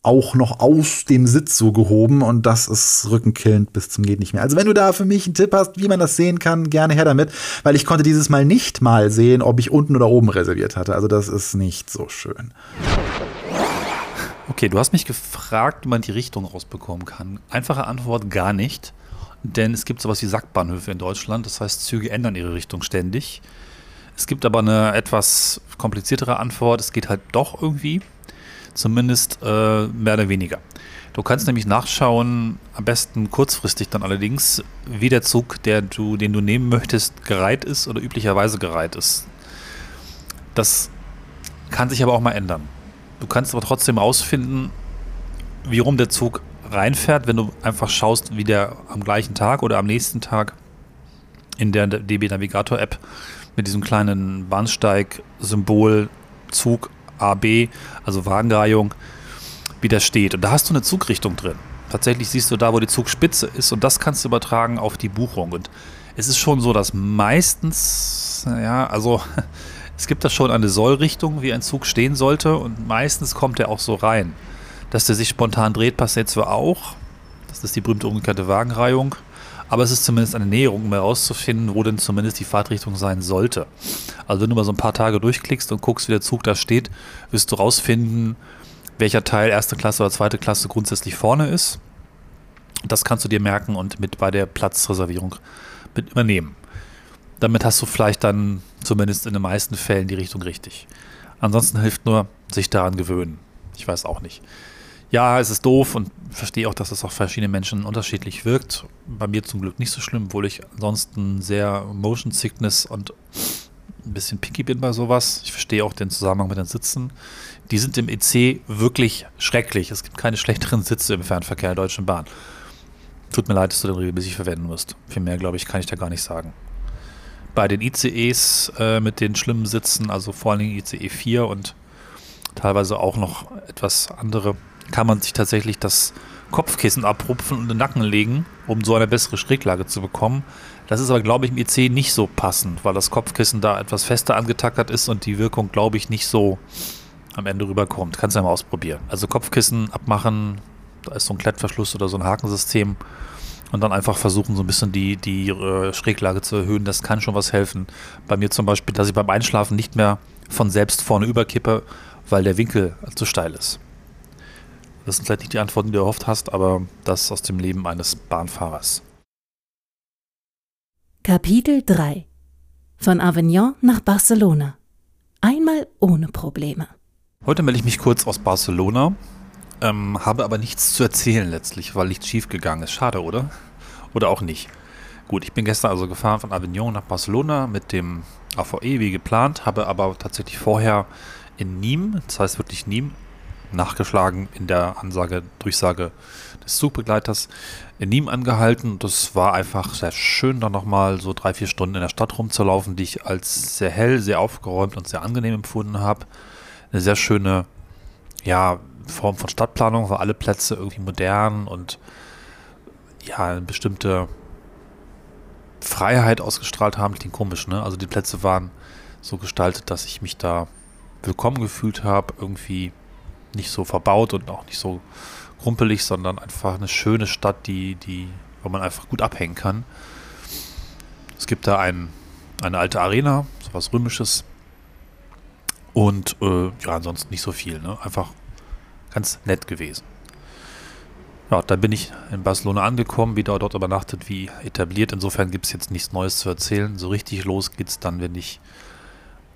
auch noch aus dem Sitz so gehoben und das ist rückenkillend bis zum geht nicht mehr. Also wenn du da für mich einen Tipp hast, wie man das sehen kann, gerne her damit, weil ich konnte dieses Mal nicht mal sehen, ob ich unten oder oben reserviert hatte. Also das ist nicht so schön. Okay, du hast mich gefragt, wie man die Richtung rausbekommen kann. Einfache Antwort gar nicht, denn es gibt sowas wie Sackbahnhöfe in Deutschland, das heißt Züge ändern ihre Richtung ständig. Es gibt aber eine etwas kompliziertere Antwort, es geht halt doch irgendwie. Zumindest äh, mehr oder weniger. Du kannst nämlich nachschauen, am besten kurzfristig dann allerdings, wie der Zug, der du, den du nehmen möchtest, gereiht ist oder üblicherweise gereiht ist. Das Kann sich aber auch mal ändern. Du kannst aber trotzdem rausfinden, wie rum der Zug reinfährt, wenn du einfach schaust, wie der am gleichen Tag oder am nächsten Tag in der DB Navigator App mit diesem kleinen Bahnsteig-Symbol Zug AB, also Wagenreihung, wie der steht. Und da hast du eine Zugrichtung drin. Tatsächlich siehst du da, wo die Zugspitze ist und das kannst du übertragen auf die Buchung. Und es ist schon so, dass meistens, ja, also es gibt da schon eine Sollrichtung, wie ein Zug stehen sollte und meistens kommt er auch so rein. Dass der sich spontan dreht, passiert zwar auch. Das ist die berühmte umgekehrte Wagenreihung. Aber es ist zumindest eine Näherung, um herauszufinden, wo denn zumindest die Fahrtrichtung sein sollte. Also wenn du mal so ein paar Tage durchklickst und guckst, wie der Zug da steht, wirst du rausfinden, welcher Teil erste Klasse oder zweite Klasse grundsätzlich vorne ist. Das kannst du dir merken und mit bei der Platzreservierung mit übernehmen. Damit hast du vielleicht dann zumindest in den meisten Fällen die Richtung richtig. Ansonsten hilft nur, sich daran gewöhnen. Ich weiß auch nicht ja, es ist doof und verstehe auch, dass es auf verschiedene Menschen unterschiedlich wirkt. Bei mir zum Glück nicht so schlimm, obwohl ich ansonsten sehr Motion Sickness und ein bisschen picky bin bei sowas. Ich verstehe auch den Zusammenhang mit den Sitzen. Die sind im EC wirklich schrecklich. Es gibt keine schlechteren Sitze im Fernverkehr der Deutschen Bahn. Tut mir leid, dass du den regelmäßig verwenden musst. Viel mehr, glaube ich, kann ich da gar nicht sagen. Bei den ICEs äh, mit den schlimmen Sitzen, also vor allen Dingen ICE 4 und teilweise auch noch etwas andere kann man sich tatsächlich das Kopfkissen abrupfen und den Nacken legen, um so eine bessere Schräglage zu bekommen. Das ist aber, glaube ich, im IC nicht so passend, weil das Kopfkissen da etwas fester angetackert ist und die Wirkung, glaube ich, nicht so am Ende rüberkommt. Kannst du ja mal ausprobieren. Also Kopfkissen abmachen, da ist so ein Klettverschluss oder so ein Hakensystem und dann einfach versuchen, so ein bisschen die, die äh, Schräglage zu erhöhen. Das kann schon was helfen. Bei mir zum Beispiel, dass ich beim Einschlafen nicht mehr von selbst vorne überkippe, weil der Winkel zu steil ist. Das sind vielleicht nicht die Antworten, die du erhofft hast, aber das aus dem Leben eines Bahnfahrers. Kapitel 3 Von Avignon nach Barcelona. Einmal ohne Probleme. Heute melde ich mich kurz aus Barcelona, ähm, habe aber nichts zu erzählen letztlich, weil nichts schiefgegangen ist. Schade, oder? Oder auch nicht. Gut, ich bin gestern also gefahren von Avignon nach Barcelona mit dem AVE wie geplant, habe aber tatsächlich vorher in Nîmes, das heißt wirklich Nîmes, nachgeschlagen in der Ansage, Durchsage des Zugbegleiters in Nîmes angehalten. Das war einfach sehr schön, dann nochmal so drei, vier Stunden in der Stadt rumzulaufen, die ich als sehr hell, sehr aufgeräumt und sehr angenehm empfunden habe. Eine sehr schöne, ja, Form von Stadtplanung, weil alle Plätze irgendwie modern und ja, eine bestimmte Freiheit ausgestrahlt haben. Klingt komisch, ne? Also die Plätze waren so gestaltet, dass ich mich da willkommen gefühlt habe, irgendwie nicht so verbaut und auch nicht so krumpelig, sondern einfach eine schöne Stadt, die, die, wo man einfach gut abhängen kann. Es gibt da ein, eine alte Arena, sowas Römisches. Und äh, ja, ansonsten nicht so viel. Ne? Einfach ganz nett gewesen. Ja, dann bin ich in Barcelona angekommen, wieder dort übernachtet, wie etabliert. Insofern gibt es jetzt nichts Neues zu erzählen. So richtig los geht es dann, wenn ich,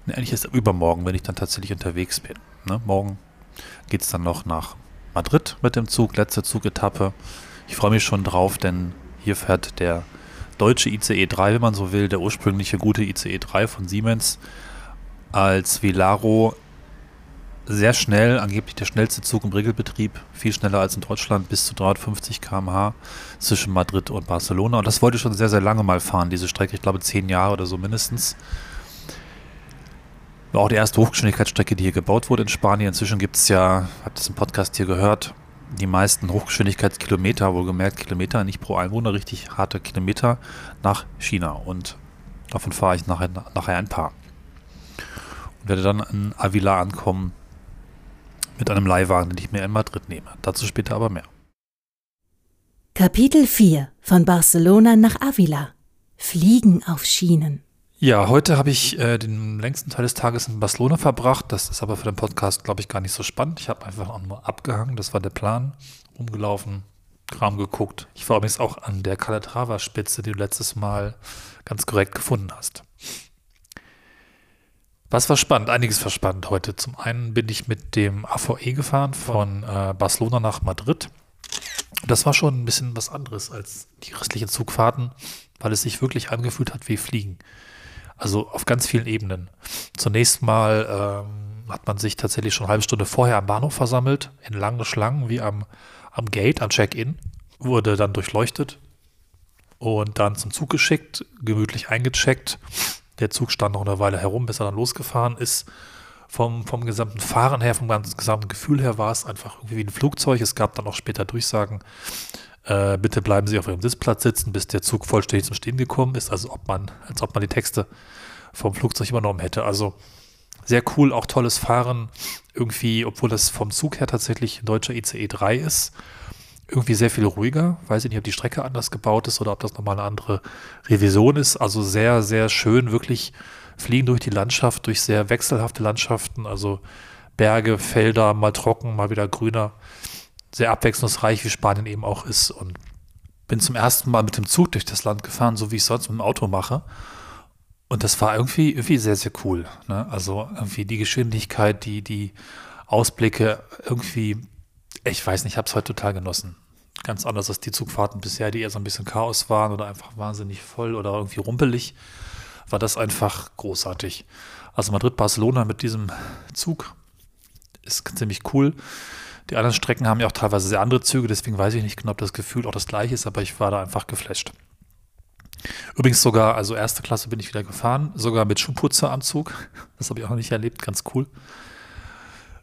ne, eigentlich ist übermorgen, wenn ich dann tatsächlich unterwegs bin. Ne? Morgen geht es dann noch nach Madrid mit dem Zug, letzte Zugetappe. Ich freue mich schon drauf, denn hier fährt der deutsche ICE 3, wenn man so will, der ursprüngliche gute ICE 3 von Siemens, als Velaro sehr schnell, angeblich der schnellste Zug im Regelbetrieb, viel schneller als in Deutschland, bis zu 350 km/h zwischen Madrid und Barcelona. Und das wollte ich schon sehr, sehr lange mal fahren, diese Strecke, ich glaube zehn Jahre oder so mindestens. Auch die erste Hochgeschwindigkeitsstrecke, die hier gebaut wurde in Spanien. Inzwischen gibt es ja, habt ihr im Podcast hier gehört, die meisten Hochgeschwindigkeitskilometer, wohlgemerkt Kilometer, nicht pro Einwohner, richtig harte Kilometer nach China. Und davon fahre ich nachher, nachher ein paar. Und werde dann in Avila ankommen mit einem Leihwagen, den ich mir in Madrid nehme. Dazu später aber mehr. Kapitel 4 von Barcelona nach Avila. Fliegen auf Schienen. Ja, heute habe ich äh, den längsten Teil des Tages in Barcelona verbracht. Das ist aber für den Podcast, glaube ich, gar nicht so spannend. Ich habe einfach nur abgehangen. Das war der Plan. Umgelaufen, Kram geguckt. Ich war übrigens auch an der Calatrava-Spitze, die du letztes Mal ganz korrekt gefunden hast. Was war spannend? Einiges war spannend heute. Zum einen bin ich mit dem AVE gefahren von äh, Barcelona nach Madrid. Das war schon ein bisschen was anderes als die restlichen Zugfahrten, weil es sich wirklich angefühlt hat wie Fliegen. Also auf ganz vielen Ebenen. Zunächst mal ähm, hat man sich tatsächlich schon eine halbe Stunde vorher am Bahnhof versammelt, in langen Schlangen wie am, am Gate, am Check-in, wurde dann durchleuchtet und dann zum Zug geschickt, gemütlich eingecheckt. Der Zug stand noch eine Weile herum, bis er dann losgefahren ist. Vom, vom gesamten Fahren her, vom ganzen gesamten Gefühl her war es einfach irgendwie wie ein Flugzeug. Es gab dann auch später Durchsagen, äh, bitte bleiben Sie auf Ihrem Sitzplatz sitzen, bis der Zug vollständig zum Stehen gekommen ist. Also ob man, als ob man die Texte vom Flugzeug übernommen hätte. Also sehr cool, auch tolles Fahren. Irgendwie, obwohl das vom Zug her tatsächlich ein deutscher ICE 3 ist, irgendwie sehr viel ruhiger. Weiß ich nicht, ob die Strecke anders gebaut ist oder ob das nochmal eine andere Revision ist. Also sehr, sehr schön, wirklich fliegen durch die Landschaft, durch sehr wechselhafte Landschaften. Also Berge, Felder, mal trocken, mal wieder grüner. Sehr abwechslungsreich, wie Spanien eben auch ist. Und bin zum ersten Mal mit dem Zug durch das Land gefahren, so wie ich sonst mit dem Auto mache. Und das war irgendwie, irgendwie sehr, sehr cool. Ne? Also irgendwie die Geschwindigkeit, die, die Ausblicke, irgendwie, ich weiß nicht, ich habe es heute total genossen. Ganz anders als die Zugfahrten bisher, die eher so ein bisschen Chaos waren oder einfach wahnsinnig voll oder irgendwie rumpelig, war das einfach großartig. Also Madrid-Barcelona mit diesem Zug ist ziemlich cool. Die anderen Strecken haben ja auch teilweise sehr andere Züge, deswegen weiß ich nicht genau, ob das Gefühl auch das gleiche ist, aber ich war da einfach geflasht. Übrigens sogar, also erste Klasse bin ich wieder gefahren, sogar mit Schuhputzeranzug. Das habe ich auch noch nicht erlebt, ganz cool.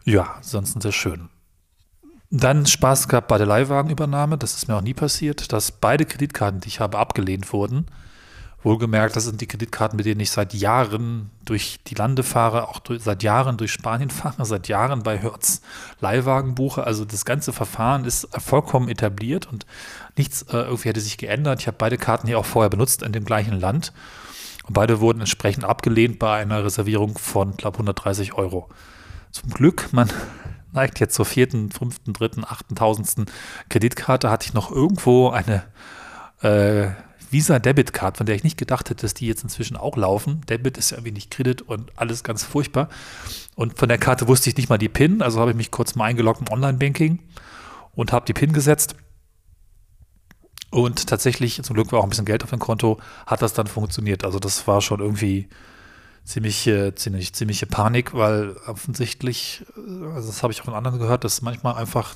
Ja, ansonsten sehr schön. Dann Spaß gehabt bei der Leihwagenübernahme, das ist mir auch nie passiert, dass beide Kreditkarten, die ich habe, abgelehnt wurden. Wohlgemerkt, das sind die Kreditkarten, mit denen ich seit Jahren durch die Lande fahre, auch durch, seit Jahren durch Spanien fahre, seit Jahren bei Hertz Leihwagen buche. Also das ganze Verfahren ist vollkommen etabliert und nichts äh, irgendwie hätte sich geändert. Ich habe beide Karten hier auch vorher benutzt in dem gleichen Land. Und beide wurden entsprechend abgelehnt bei einer Reservierung von, glaube 130 Euro. Zum Glück, man neigt jetzt zur vierten, fünften, dritten, achten, tausendsten Kreditkarte, hatte ich noch irgendwo eine äh, Visa Debit Card, von der ich nicht gedacht hätte, dass die jetzt inzwischen auch laufen. Debit ist ja irgendwie nicht Kredit und alles ganz furchtbar. Und von der Karte wusste ich nicht mal die PIN, also habe ich mich kurz mal eingeloggt im Online-Banking und habe die PIN gesetzt. Und tatsächlich, zum Glück war auch ein bisschen Geld auf dem Konto, hat das dann funktioniert. Also das war schon irgendwie ziemlich, ziemlich, ziemliche Panik, weil offensichtlich, also das habe ich auch von anderen gehört, das ist manchmal einfach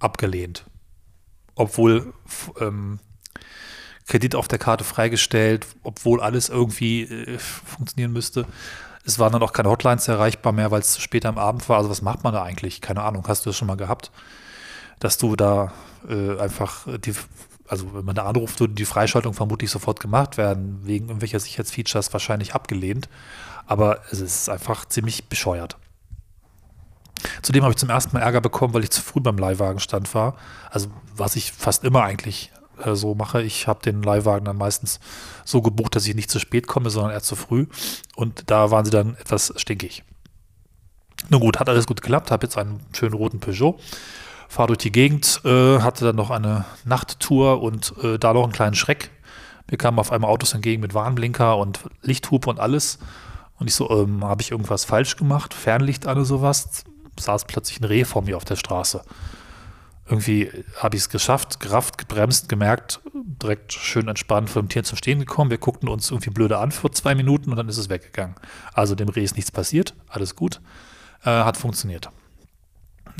abgelehnt. Obwohl ähm, Kredit auf der Karte freigestellt, obwohl alles irgendwie äh, funktionieren müsste. Es waren dann auch keine Hotlines erreichbar mehr, weil es später am Abend war. Also was macht man da eigentlich? Keine Ahnung. Hast du das schon mal gehabt? Dass du da äh, einfach die, also wenn man da anruft, würde die Freischaltung vermutlich sofort gemacht werden, wegen irgendwelcher Sicherheitsfeatures wahrscheinlich abgelehnt. Aber es ist einfach ziemlich bescheuert. Zudem habe ich zum ersten Mal Ärger bekommen, weil ich zu früh beim Leihwagenstand war. Also was ich fast immer eigentlich äh, so mache. Ich habe den Leihwagen dann meistens so gebucht, dass ich nicht zu spät komme, sondern eher zu früh. Und da waren sie dann etwas stinkig. Nun gut, hat alles gut geklappt, habe jetzt einen schönen roten Peugeot, fahre durch die Gegend, äh, hatte dann noch eine Nachttour und äh, da noch einen kleinen Schreck. Mir kamen auf einmal Autos entgegen mit Warnblinker und Lichthupe und alles. Und ich so, ähm, habe ich irgendwas falsch gemacht? Fernlicht an oder sowas? Saß plötzlich ein Reh vor mir auf der Straße irgendwie habe ich es geschafft, gerafft, gebremst, gemerkt, direkt schön entspannt vor dem Tier zum Stehen gekommen. Wir guckten uns irgendwie blöde an vor zwei Minuten und dann ist es weggegangen. Also dem Reh ist nichts passiert, alles gut, äh, hat funktioniert.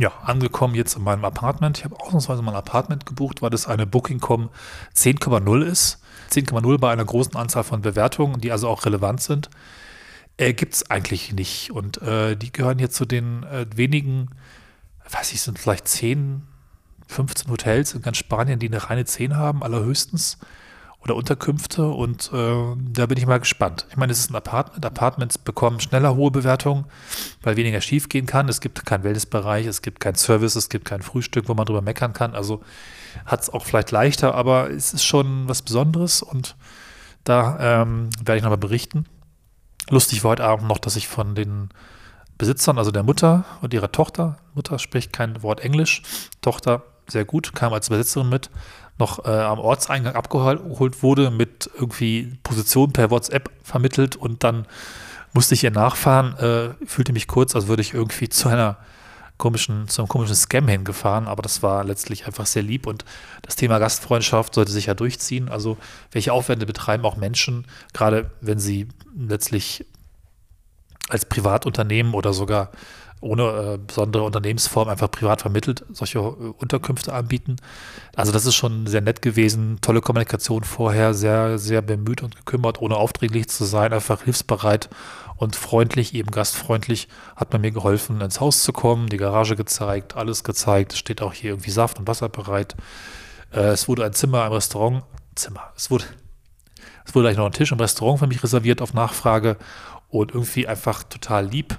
Ja, angekommen jetzt in meinem Apartment. Ich habe ausnahmsweise mal ein Apartment gebucht, weil das eine Booking.com 10,0 ist. 10,0 bei einer großen Anzahl von Bewertungen, die also auch relevant sind. Äh, Gibt es eigentlich nicht. Und äh, die gehören jetzt zu den äh, wenigen, weiß ich, sind vielleicht zehn 15 Hotels in ganz Spanien, die eine reine 10 haben, allerhöchstens. Oder Unterkünfte und äh, da bin ich mal gespannt. Ich meine, es ist ein Apartment. Apartments bekommen schneller hohe Bewertungen, weil weniger schief gehen kann. Es gibt keinen Wellnessbereich, es gibt keinen Service, es gibt kein Frühstück, wo man drüber meckern kann. Also hat es auch vielleicht leichter, aber es ist schon was Besonderes und da ähm, werde ich nochmal berichten. Lustig war heute Abend noch, dass ich von den Besitzern, also der Mutter und ihrer Tochter, Mutter spricht kein Wort Englisch, Tochter sehr gut, kam als Besitzerin mit, noch äh, am Ortseingang abgeholt wurde, mit irgendwie Position per WhatsApp vermittelt und dann musste ich ihr nachfahren, äh, fühlte mich kurz, als würde ich irgendwie zu einer komischen, zu einem komischen Scam hingefahren, aber das war letztlich einfach sehr lieb und das Thema Gastfreundschaft sollte sich ja durchziehen. Also welche Aufwände betreiben auch Menschen, gerade wenn sie letztlich als Privatunternehmen oder sogar ohne äh, besondere Unternehmensform einfach privat vermittelt solche äh, Unterkünfte anbieten. Also das ist schon sehr nett gewesen, tolle Kommunikation vorher, sehr, sehr bemüht und gekümmert, ohne aufdringlich zu sein, einfach hilfsbereit und freundlich, eben gastfreundlich, hat man mir geholfen, ins Haus zu kommen, die Garage gezeigt, alles gezeigt, es steht auch hier irgendwie Saft und Wasser bereit. Äh, es wurde ein Zimmer, ein Restaurant, Zimmer, es wurde, es wurde eigentlich noch ein Tisch im Restaurant für mich reserviert auf Nachfrage und irgendwie einfach total lieb.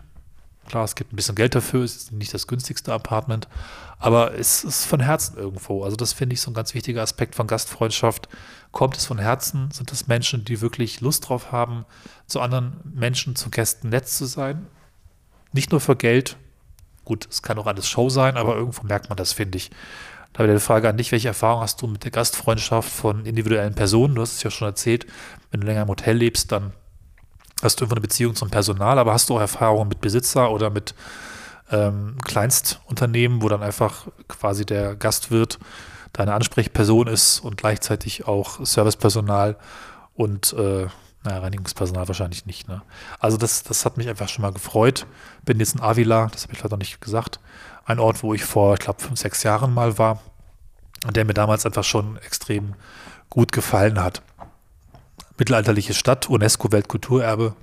Klar, es gibt ein bisschen Geld dafür, es ist nicht das günstigste Apartment, aber es ist von Herzen irgendwo. Also das finde ich so ein ganz wichtiger Aspekt von Gastfreundschaft. Kommt es von Herzen? Sind es Menschen, die wirklich Lust drauf haben, zu anderen Menschen, zu Gästen nett zu sein? Nicht nur für Geld. Gut, es kann auch alles Show sein, aber irgendwo merkt man das, finde ich. Da wäre die Frage an dich, welche Erfahrung hast du mit der Gastfreundschaft von individuellen Personen? Du hast es ja schon erzählt, wenn du länger im Hotel lebst, dann hast du irgendwo eine Beziehung zum Personal, aber hast du auch Erfahrungen mit Besitzer oder mit ähm, Kleinstunternehmen, wo dann einfach quasi der Gastwirt deine Ansprechperson ist und gleichzeitig auch Servicepersonal und äh, naja, Reinigungspersonal wahrscheinlich nicht. Ne? Also das, das hat mich einfach schon mal gefreut. Bin jetzt in Avila, das habe ich leider noch nicht gesagt, ein Ort, wo ich vor, ich glaube, fünf, sechs Jahren mal war und der mir damals einfach schon extrem gut gefallen hat mittelalterliche Stadt, UNESCO-Weltkulturerbe.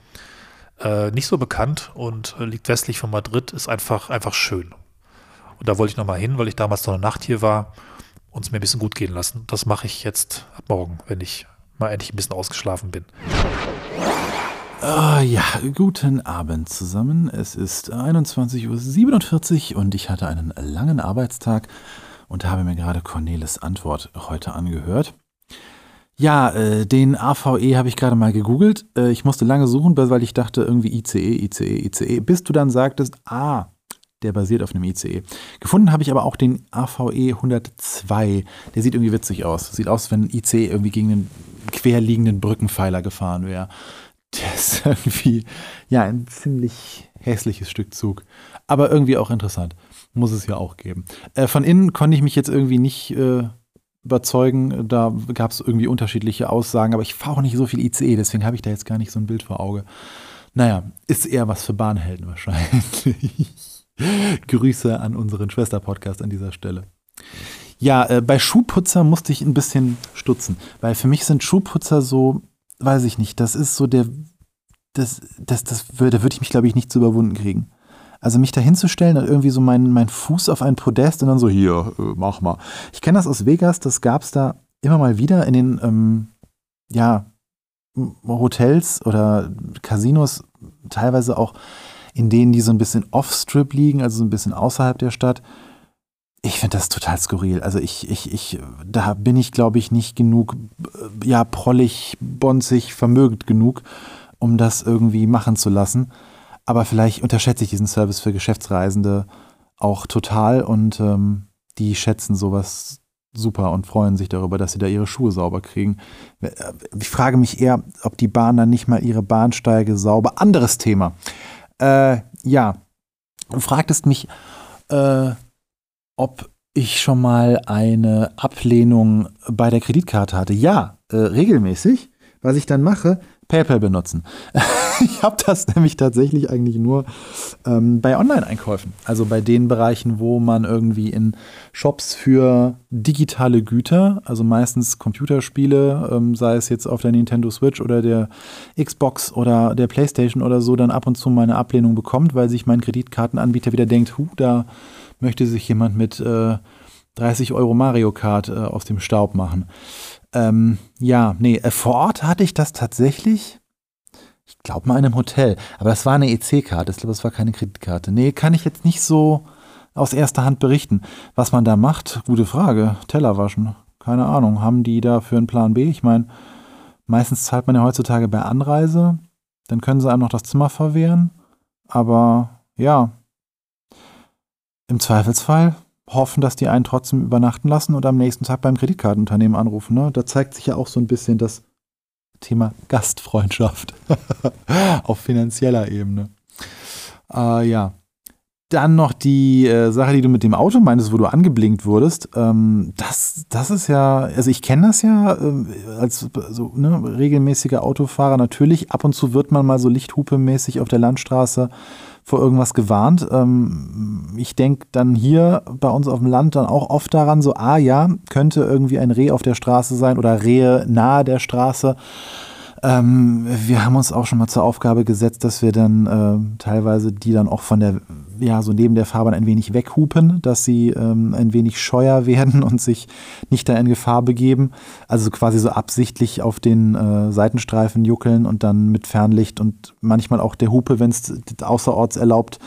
Äh, nicht so bekannt und äh, liegt westlich von Madrid, ist einfach, einfach schön. Und da wollte ich nochmal hin, weil ich damals noch eine Nacht hier war und es mir ein bisschen gut gehen lassen. Das mache ich jetzt ab morgen, wenn ich mal endlich ein bisschen ausgeschlafen bin. Uh, ja, guten Abend zusammen. Es ist 21.47 Uhr und ich hatte einen langen Arbeitstag und habe mir gerade Cornelis Antwort heute angehört. Ja, äh, den AVE habe ich gerade mal gegoogelt. Äh, ich musste lange suchen, weil ich dachte irgendwie ICE, ICE, ICE, bis du dann sagtest, ah, der basiert auf einem ICE. Gefunden habe ich aber auch den AVE 102. Der sieht irgendwie witzig aus. Sieht aus, wenn ein ICE irgendwie gegen einen querliegenden Brückenpfeiler gefahren wäre. Der ist irgendwie, ja, ein ziemlich hässliches Stück Zug. Aber irgendwie auch interessant. Muss es ja auch geben. Äh, von innen konnte ich mich jetzt irgendwie nicht äh, überzeugen. Da gab es irgendwie unterschiedliche Aussagen, aber ich fahre auch nicht so viel ICE, deswegen habe ich da jetzt gar nicht so ein Bild vor Auge. Naja, ist eher was für Bahnhelden wahrscheinlich. Grüße an unseren Schwester-Podcast an dieser Stelle. Ja, äh, bei Schuhputzer musste ich ein bisschen stutzen, weil für mich sind Schuhputzer so, weiß ich nicht, das ist so der, das, das, das, da würde ich mich, glaube ich, nicht zu überwunden kriegen. Also mich da hinzustellen und irgendwie so meinen mein Fuß auf ein Podest und dann so, hier, äh, mach mal. Ich kenne das aus Vegas, das gab es da immer mal wieder in den, ähm, ja, Hotels oder Casinos, teilweise auch in denen, die so ein bisschen off-strip liegen, also so ein bisschen außerhalb der Stadt. Ich finde das total skurril. Also ich, ich, ich, da bin ich, glaube ich, nicht genug, äh, ja, prollig, bonzig, vermögend genug, um das irgendwie machen zu lassen. Aber vielleicht unterschätze ich diesen Service für Geschäftsreisende auch total und ähm, die schätzen sowas super und freuen sich darüber, dass sie da ihre Schuhe sauber kriegen. Äh, ich frage mich eher, ob die Bahn dann nicht mal ihre Bahnsteige sauber. Anderes Thema. Äh, ja, du fragtest mich, äh, ob ich schon mal eine Ablehnung bei der Kreditkarte hatte. Ja, äh, regelmäßig. Was ich dann mache, PayPal benutzen. ich habe das nämlich tatsächlich eigentlich nur ähm, bei Online-Einkäufen. Also bei den Bereichen, wo man irgendwie in Shops für digitale Güter, also meistens Computerspiele, ähm, sei es jetzt auf der Nintendo Switch oder der Xbox oder der PlayStation oder so, dann ab und zu mal eine Ablehnung bekommt, weil sich mein Kreditkartenanbieter wieder denkt, hu, da möchte sich jemand mit äh, 30 Euro Mario Kart äh, aus dem Staub machen. Ähm, ja, nee, äh, vor Ort hatte ich das tatsächlich. Ich glaube mal in einem Hotel. Aber das war eine EC-Karte. Ich glaube, das war keine Kreditkarte. Nee, kann ich jetzt nicht so aus erster Hand berichten. Was man da macht, gute Frage. Teller waschen. Keine Ahnung. Haben die da für einen Plan B? Ich meine, meistens zahlt man ja heutzutage bei Anreise. Dann können sie einem noch das Zimmer verwehren. Aber ja, im Zweifelsfall hoffen, dass die einen trotzdem übernachten lassen und am nächsten Tag beim Kreditkartenunternehmen anrufen. Ne? Da zeigt sich ja auch so ein bisschen das Thema Gastfreundschaft auf finanzieller Ebene. Äh, ja. dann noch die äh, Sache, die du mit dem Auto meintest, wo du angeblinkt wurdest. Ähm, das, das ist ja, also ich kenne das ja äh, als so ne, regelmäßiger Autofahrer. Natürlich, ab und zu wird man mal so Lichthupe-mäßig auf der Landstraße vor irgendwas gewarnt. Ähm, ich denke dann hier bei uns auf dem Land dann auch oft daran, so, ah ja, könnte irgendwie ein Reh auf der Straße sein oder Rehe nahe der Straße. Ähm, wir haben uns auch schon mal zur Aufgabe gesetzt, dass wir dann äh, teilweise die dann auch von der, ja, so neben der Fahrbahn ein wenig weghupen, dass sie ähm, ein wenig scheuer werden und sich nicht da in Gefahr begeben. Also quasi so absichtlich auf den äh, Seitenstreifen juckeln und dann mit Fernlicht und manchmal auch der Hupe, wenn es außerorts erlaubt,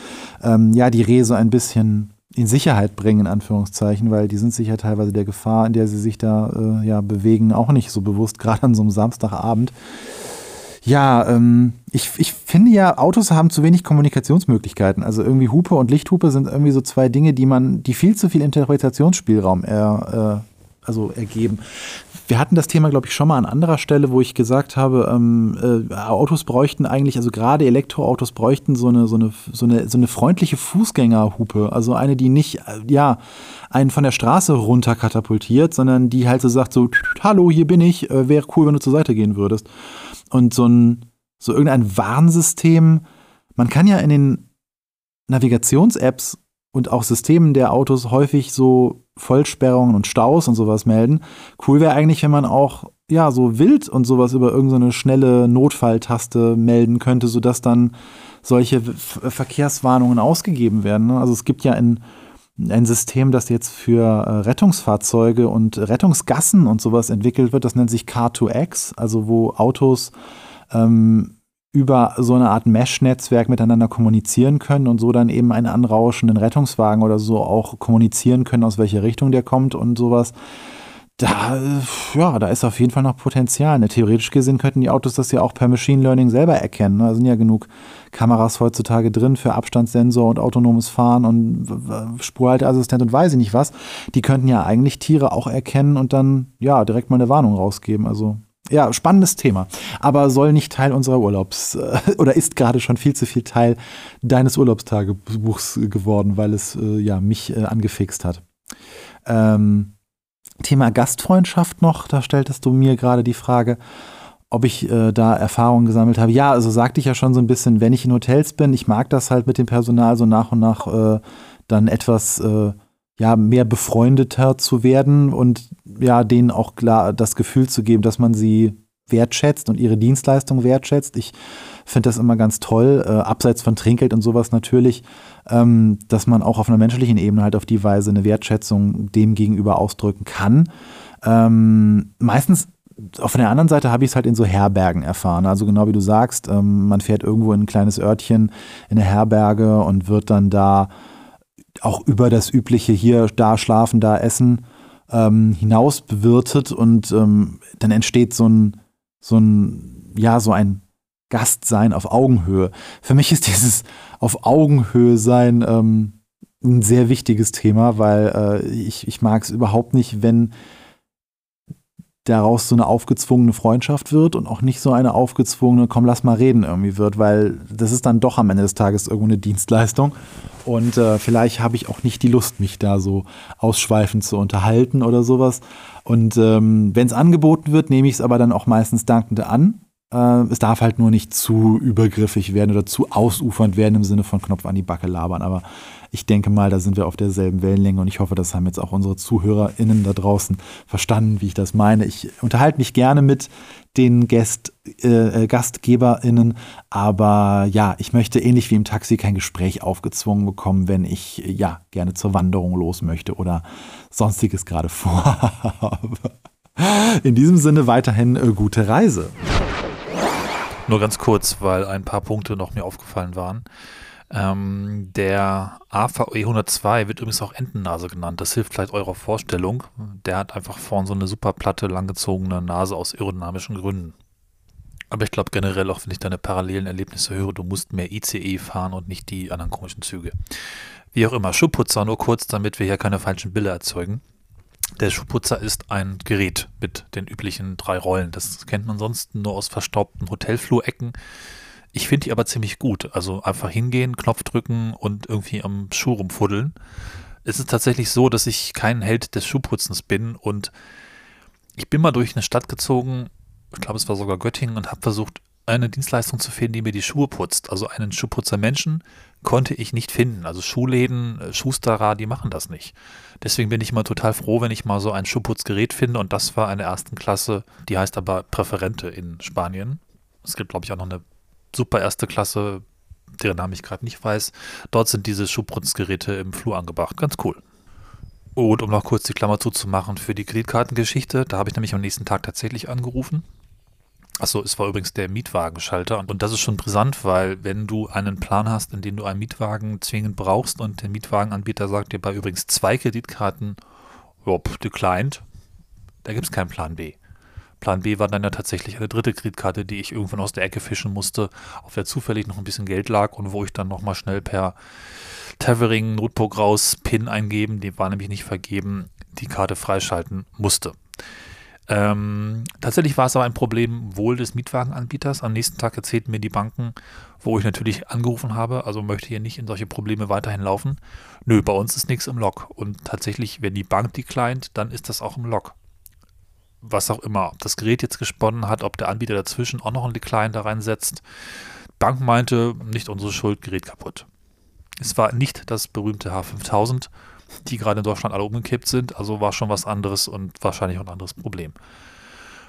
ähm, ja, die Rehe so ein bisschen in Sicherheit bringen, in Anführungszeichen, weil die sind sich ja teilweise der Gefahr, in der sie sich da äh, ja, bewegen, auch nicht so bewusst, gerade an so einem Samstagabend. Ja, ähm, ich, ich finde ja, Autos haben zu wenig Kommunikationsmöglichkeiten. Also irgendwie Hupe und Lichthupe sind irgendwie so zwei Dinge, die man, die viel zu viel Interpretationsspielraum er, äh, also ergeben. Wir hatten das Thema, glaube ich, schon mal an anderer Stelle, wo ich gesagt habe, ähm, äh, Autos bräuchten eigentlich, also gerade Elektroautos bräuchten so eine, so eine, so eine, so eine freundliche Fußgängerhupe. Also eine, die nicht, äh, ja, einen von der Straße runter katapultiert, sondern die halt so sagt, so, hallo, hier bin ich, äh, wäre cool, wenn du zur Seite gehen würdest. Und so ein, so irgendein Warnsystem, man kann ja in den Navigations-Apps und auch Systemen der Autos häufig so Vollsperrungen und Staus und sowas melden. Cool wäre eigentlich, wenn man auch ja so wild und sowas über irgendeine so schnelle Notfalltaste melden könnte, sodass dann solche Verkehrswarnungen ausgegeben werden. Ne? Also es gibt ja ein, ein System, das jetzt für äh, Rettungsfahrzeuge und Rettungsgassen und sowas entwickelt wird. Das nennt sich Car2X, also wo Autos ähm, über so eine Art Mesh-Netzwerk miteinander kommunizieren können und so dann eben einen anrauschenden Rettungswagen oder so auch kommunizieren können, aus welcher Richtung der kommt und sowas. Da, ja, da ist auf jeden Fall noch Potenzial. Ne? Theoretisch gesehen könnten die Autos das ja auch per Machine Learning selber erkennen. Ne? Da sind ja genug Kameras heutzutage drin für Abstandssensor und autonomes Fahren und Spurhalteassistent und weiß ich nicht was. Die könnten ja eigentlich Tiere auch erkennen und dann ja direkt mal eine Warnung rausgeben. Also ja, spannendes Thema. Aber soll nicht Teil unserer Urlaubs äh, oder ist gerade schon viel zu viel Teil deines Urlaubstagebuchs geworden, weil es äh, ja mich äh, angefixt hat. Ähm, Thema Gastfreundschaft noch, da stelltest du mir gerade die Frage, ob ich äh, da Erfahrungen gesammelt habe. Ja, also sagte ich ja schon so ein bisschen, wenn ich in Hotels bin, ich mag das halt mit dem Personal so nach und nach äh, dann etwas äh, ja, mehr befreundeter zu werden und ja, denen auch klar das Gefühl zu geben, dass man sie wertschätzt und ihre Dienstleistung wertschätzt. Ich finde das immer ganz toll, äh, abseits von Trinkgeld und sowas natürlich, ähm, dass man auch auf einer menschlichen Ebene halt auf die Weise eine Wertschätzung dem gegenüber ausdrücken kann. Ähm, meistens auf der anderen Seite habe ich es halt in so Herbergen erfahren. Also genau wie du sagst, ähm, man fährt irgendwo in ein kleines Örtchen in eine Herberge und wird dann da auch über das übliche hier, da schlafen, da essen ähm, hinaus bewirtet und ähm, dann entsteht so ein, so ein, ja, so ein Gastsein auf Augenhöhe. Für mich ist dieses auf Augenhöhe sein ähm, ein sehr wichtiges Thema, weil äh, ich, ich mag es überhaupt nicht, wenn daraus so eine aufgezwungene Freundschaft wird und auch nicht so eine aufgezwungene, komm, lass mal reden irgendwie wird, weil das ist dann doch am Ende des Tages irgendwo eine Dienstleistung. Und äh, vielleicht habe ich auch nicht die Lust, mich da so ausschweifend zu unterhalten oder sowas. Und ähm, wenn es angeboten wird, nehme ich es aber dann auch meistens dankend an. Äh, es darf halt nur nicht zu übergriffig werden oder zu ausufernd werden im Sinne von Knopf an die Backe labern. Aber ich denke mal, da sind wir auf derselben Wellenlänge und ich hoffe, das haben jetzt auch unsere ZuhörerInnen da draußen verstanden, wie ich das meine. Ich unterhalte mich gerne mit den Gast, äh, GastgeberInnen, aber ja, ich möchte ähnlich wie im Taxi kein Gespräch aufgezwungen bekommen, wenn ich ja gerne zur Wanderung los möchte oder sonstiges gerade vorhabe. In diesem Sinne weiterhin äh, gute Reise. Nur ganz kurz, weil ein paar Punkte noch mir aufgefallen waren. Ähm, der AVE 102 wird übrigens auch Entennase genannt. Das hilft vielleicht eurer Vorstellung. Der hat einfach vorn so eine super platte, langgezogene Nase aus aerodynamischen Gründen. Aber ich glaube generell, auch wenn ich deine parallelen Erlebnisse höre, du musst mehr ICE fahren und nicht die anderen komischen Züge. Wie auch immer, Schuhputzer nur kurz, damit wir hier keine falschen Bilder erzeugen. Der Schuhputzer ist ein Gerät mit den üblichen drei Rollen. Das kennt man sonst nur aus verstaubten Hotelflurecken Ich finde die aber ziemlich gut. Also einfach hingehen, Knopf drücken und irgendwie am Schuh rumfuddeln. Es ist tatsächlich so, dass ich kein Held des Schuhputzens bin und ich bin mal durch eine Stadt gezogen, ich glaube es war sogar Göttingen und habe versucht, eine Dienstleistung zu finden, die mir die Schuhe putzt. Also einen Schuhputzer Menschen konnte ich nicht finden. Also Schuhläden, äh, Schusterer, die machen das nicht. Deswegen bin ich immer total froh, wenn ich mal so ein Schuhputzgerät finde und das war eine ersten Klasse, die heißt aber Präferente in Spanien. Es gibt, glaube ich, auch noch eine super erste Klasse, deren Namen ich gerade nicht weiß. Dort sind diese Schuhputzgeräte im Flur angebracht. Ganz cool. Und um noch kurz die Klammer zuzumachen für die Kreditkartengeschichte, da habe ich nämlich am nächsten Tag tatsächlich angerufen. Achso, es war übrigens der Mietwagenschalter. Und das ist schon brisant, weil wenn du einen Plan hast, in dem du einen Mietwagen zwingend brauchst und der Mietwagenanbieter sagt dir bei übrigens zwei Kreditkarten, ob declined, da gibt es keinen Plan B. Plan B war dann ja tatsächlich eine dritte Kreditkarte, die ich irgendwann aus der Ecke fischen musste, auf der zufällig noch ein bisschen Geld lag und wo ich dann nochmal schnell per Tethering Notebook raus PIN eingeben, die war nämlich nicht vergeben, die Karte freischalten musste. Ähm, tatsächlich war es aber ein Problem wohl des Mietwagenanbieters. Am nächsten Tag erzählten mir die Banken, wo ich natürlich angerufen habe, also möchte hier nicht in solche Probleme weiterhin laufen. Nö, bei uns ist nichts im Log. Und tatsächlich, wenn die Bank declined, dann ist das auch im Log was auch immer, ob das Gerät jetzt gesponnen hat, ob der Anbieter dazwischen auch noch einen Decline da reinsetzt. Bank meinte, nicht unsere Schuld, Gerät kaputt. Es war nicht das berühmte H5000, die gerade in Deutschland alle umgekippt sind, also war schon was anderes und wahrscheinlich auch ein anderes Problem.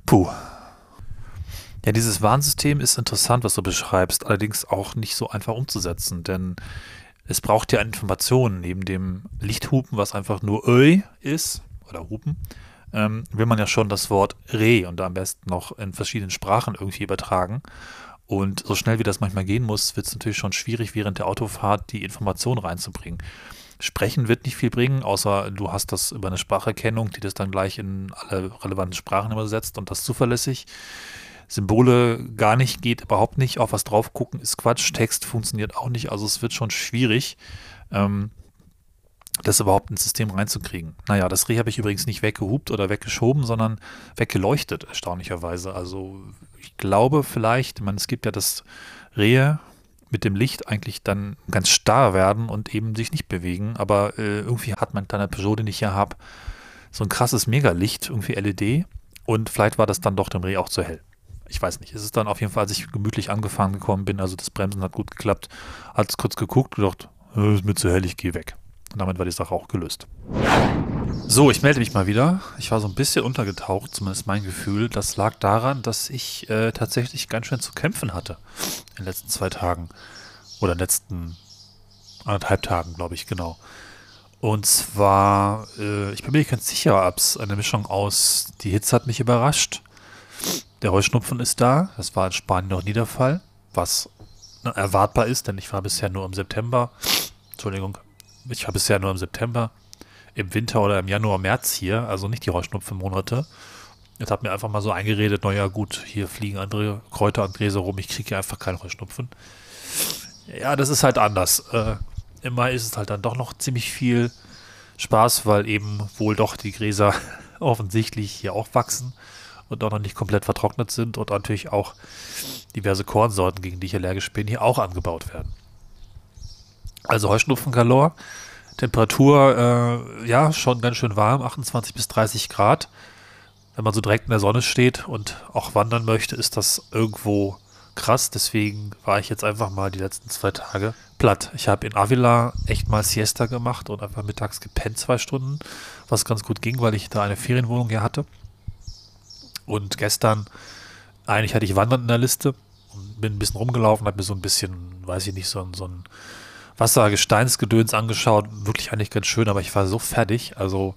Puh. Ja, dieses Warnsystem ist interessant, was du beschreibst, allerdings auch nicht so einfach umzusetzen, denn es braucht ja Informationen neben dem Lichthupen, was einfach nur Öi ist, oder Hupen, ähm, will man ja schon das Wort Re und am besten noch in verschiedenen Sprachen irgendwie übertragen. Und so schnell wie das manchmal gehen muss, wird es natürlich schon schwierig, während der Autofahrt die Information reinzubringen. Sprechen wird nicht viel bringen, außer du hast das über eine Spracherkennung, die das dann gleich in alle relevanten Sprachen übersetzt und das zuverlässig. Symbole gar nicht, geht überhaupt nicht. Auf was drauf gucken ist Quatsch. Text funktioniert auch nicht. Also es wird schon schwierig. Ähm, das überhaupt ins System reinzukriegen. Naja, das Reh habe ich übrigens nicht weggehupt oder weggeschoben, sondern weggeleuchtet, erstaunlicherweise. Also ich glaube vielleicht, ich meine, es gibt ja das Rehe mit dem Licht eigentlich dann ganz starr werden und eben sich nicht bewegen, aber äh, irgendwie hat mein kleiner Peugeot, den ich hier habe, so ein krasses Megalicht, irgendwie LED und vielleicht war das dann doch dem Reh auch zu hell. Ich weiß nicht. Es ist dann auf jeden Fall, als ich gemütlich angefahren gekommen bin, also das Bremsen hat gut geklappt, hat es kurz geguckt gedacht, äh, ist mir zu hell, ich gehe weg. Und damit war die Sache auch gelöst. So, ich melde mich mal wieder. Ich war so ein bisschen untergetaucht, zumindest mein Gefühl. Das lag daran, dass ich äh, tatsächlich ganz schön zu kämpfen hatte in den letzten zwei Tagen. Oder in den letzten anderthalb Tagen, glaube ich, genau. Und zwar, äh, ich bin mir nicht ganz sicher, ob es eine Mischung aus, die Hitze hat mich überrascht. Der Heuschnupfen ist da. Das war in Spanien noch nie der Fall. Was ne, erwartbar ist, denn ich war bisher nur im September. Entschuldigung, ich war bisher nur im September, im Winter oder im Januar, März hier, also nicht die Heuschnupfenmonate. Jetzt hat mir einfach mal so eingeredet, naja gut, hier fliegen andere Kräuter und Gräser rum, ich kriege hier einfach keinen Heuschnupfen. Ja, das ist halt anders. Äh, Im Mai ist es halt dann doch noch ziemlich viel Spaß, weil eben wohl doch die Gräser offensichtlich hier auch wachsen und auch noch nicht komplett vertrocknet sind und natürlich auch diverse Kornsorten, gegen die ich allergisch bin, hier auch angebaut werden. Also Heuschnupfengalor. Temperatur, äh, ja, schon ganz schön warm, 28 bis 30 Grad. Wenn man so direkt in der Sonne steht und auch wandern möchte, ist das irgendwo krass. Deswegen war ich jetzt einfach mal die letzten zwei Tage platt. Ich habe in Avila echt mal Siesta gemacht und einfach mittags gepennt zwei Stunden, was ganz gut ging, weil ich da eine Ferienwohnung hier hatte. Und gestern, eigentlich hatte ich Wandern in der Liste und bin ein bisschen rumgelaufen, habe mir so ein bisschen, weiß ich nicht, so, so ein Wassergesteinsgedöns angeschaut. Wirklich eigentlich ganz schön, aber ich war so fertig. Also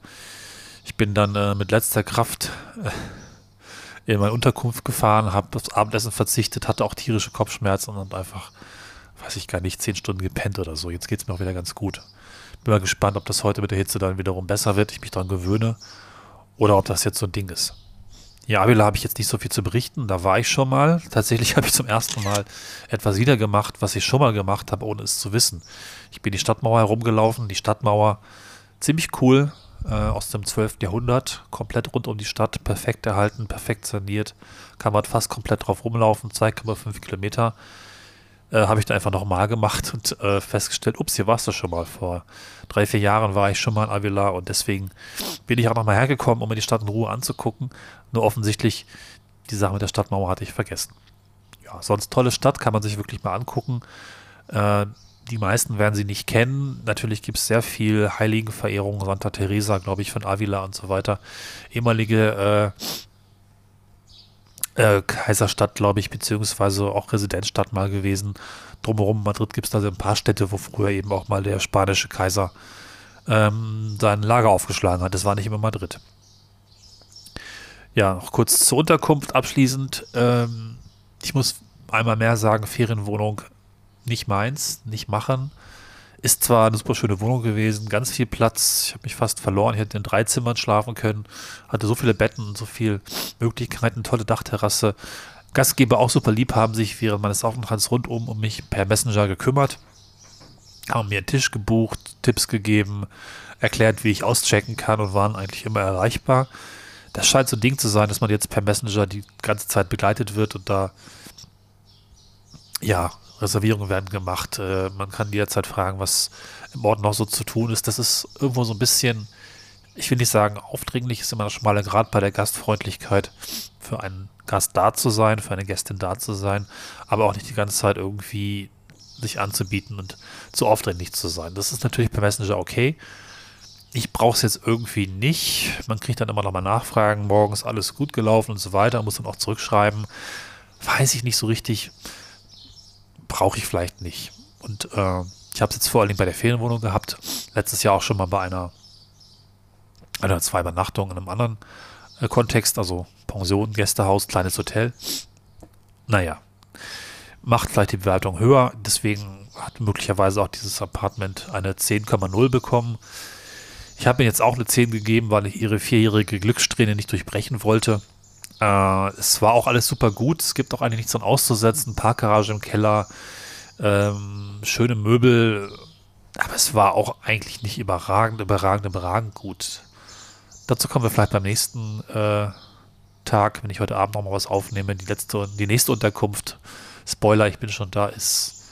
ich bin dann äh, mit letzter Kraft äh, in meine Unterkunft gefahren, habe das Abendessen verzichtet, hatte auch tierische Kopfschmerzen und einfach, weiß ich gar nicht, zehn Stunden gepennt oder so. Jetzt geht es mir auch wieder ganz gut. Bin mal gespannt, ob das heute mit der Hitze dann wiederum besser wird, ich mich daran gewöhne oder ob das jetzt so ein Ding ist. Ja, Avila habe ich jetzt nicht so viel zu berichten. Da war ich schon mal. Tatsächlich habe ich zum ersten Mal etwas wieder gemacht, was ich schon mal gemacht habe, ohne es zu wissen. Ich bin die Stadtmauer herumgelaufen. Die Stadtmauer, ziemlich cool, äh, aus dem 12. Jahrhundert. Komplett rund um die Stadt, perfekt erhalten, perfekt saniert. Kann man fast komplett drauf rumlaufen, 2,5 Kilometer. Äh, habe ich dann einfach nochmal gemacht und äh, festgestellt, ups, hier warst du schon mal. Vor drei, vier Jahren war ich schon mal in Avila und deswegen bin ich auch nochmal hergekommen, um mir die Stadt in Ruhe anzugucken. Nur offensichtlich, die Sache mit der Stadtmauer hatte ich vergessen. Ja, sonst tolle Stadt, kann man sich wirklich mal angucken. Äh, die meisten werden sie nicht kennen. Natürlich gibt es sehr viel Heiligenverehrung, Santa Teresa, glaube ich, von Avila und so weiter. Ehemalige äh, Kaiserstadt, glaube ich, beziehungsweise auch Residenzstadt mal gewesen. Drumherum Madrid gibt es da so ein paar Städte, wo früher eben auch mal der spanische Kaiser ähm, sein Lager aufgeschlagen hat. Das war nicht immer Madrid. Ja, noch kurz zur Unterkunft abschließend. Ähm, ich muss einmal mehr sagen, Ferienwohnung nicht meins, nicht machen. Ist zwar eine super schöne Wohnung gewesen, ganz viel Platz. Ich habe mich fast verloren. Ich hätte in drei Zimmern schlafen können. Hatte so viele Betten und so viele Möglichkeiten, tolle Dachterrasse. Gastgeber auch super lieb, haben sich während meines Aufenthalts rundum um mich per Messenger gekümmert. Haben mir einen Tisch gebucht, Tipps gegeben, erklärt, wie ich auschecken kann und waren eigentlich immer erreichbar. Das scheint so ein Ding zu sein, dass man jetzt per Messenger die ganze Zeit begleitet wird und da ja, Reservierungen werden gemacht. Äh, man kann jederzeit fragen, was im Ort noch so zu tun ist. Das ist irgendwo so ein bisschen, ich will nicht sagen aufdringlich, ist immer ein schmaler Grad bei der Gastfreundlichkeit, für einen Gast da zu sein, für eine Gästin da zu sein, aber auch nicht die ganze Zeit irgendwie sich anzubieten und zu aufdringlich zu sein. Das ist natürlich per Messenger okay. Ich brauche es jetzt irgendwie nicht. Man kriegt dann immer noch mal Nachfragen, morgens alles gut gelaufen und so weiter, muss dann auch zurückschreiben. Weiß ich nicht so richtig brauche ich vielleicht nicht. Und äh, ich habe es jetzt vor allem bei der Ferienwohnung gehabt. Letztes Jahr auch schon mal bei einer, einer zwei Übernachtungen in einem anderen äh, Kontext, also Pension, Gästehaus, kleines Hotel. Naja, macht vielleicht die Bewertung höher. Deswegen hat möglicherweise auch dieses Apartment eine 10,0 bekommen. Ich habe mir jetzt auch eine 10 gegeben, weil ich ihre vierjährige Glückssträhne nicht durchbrechen wollte. Äh, es war auch alles super gut. Es gibt auch eigentlich nichts dran auszusetzen. Parkgarage im Keller, ähm, schöne Möbel. Aber es war auch eigentlich nicht überragend, überragend, überragend gut. Dazu kommen wir vielleicht beim nächsten äh, Tag, wenn ich heute Abend nochmal was aufnehme. Die, letzte, die nächste Unterkunft, Spoiler, ich bin schon da, ist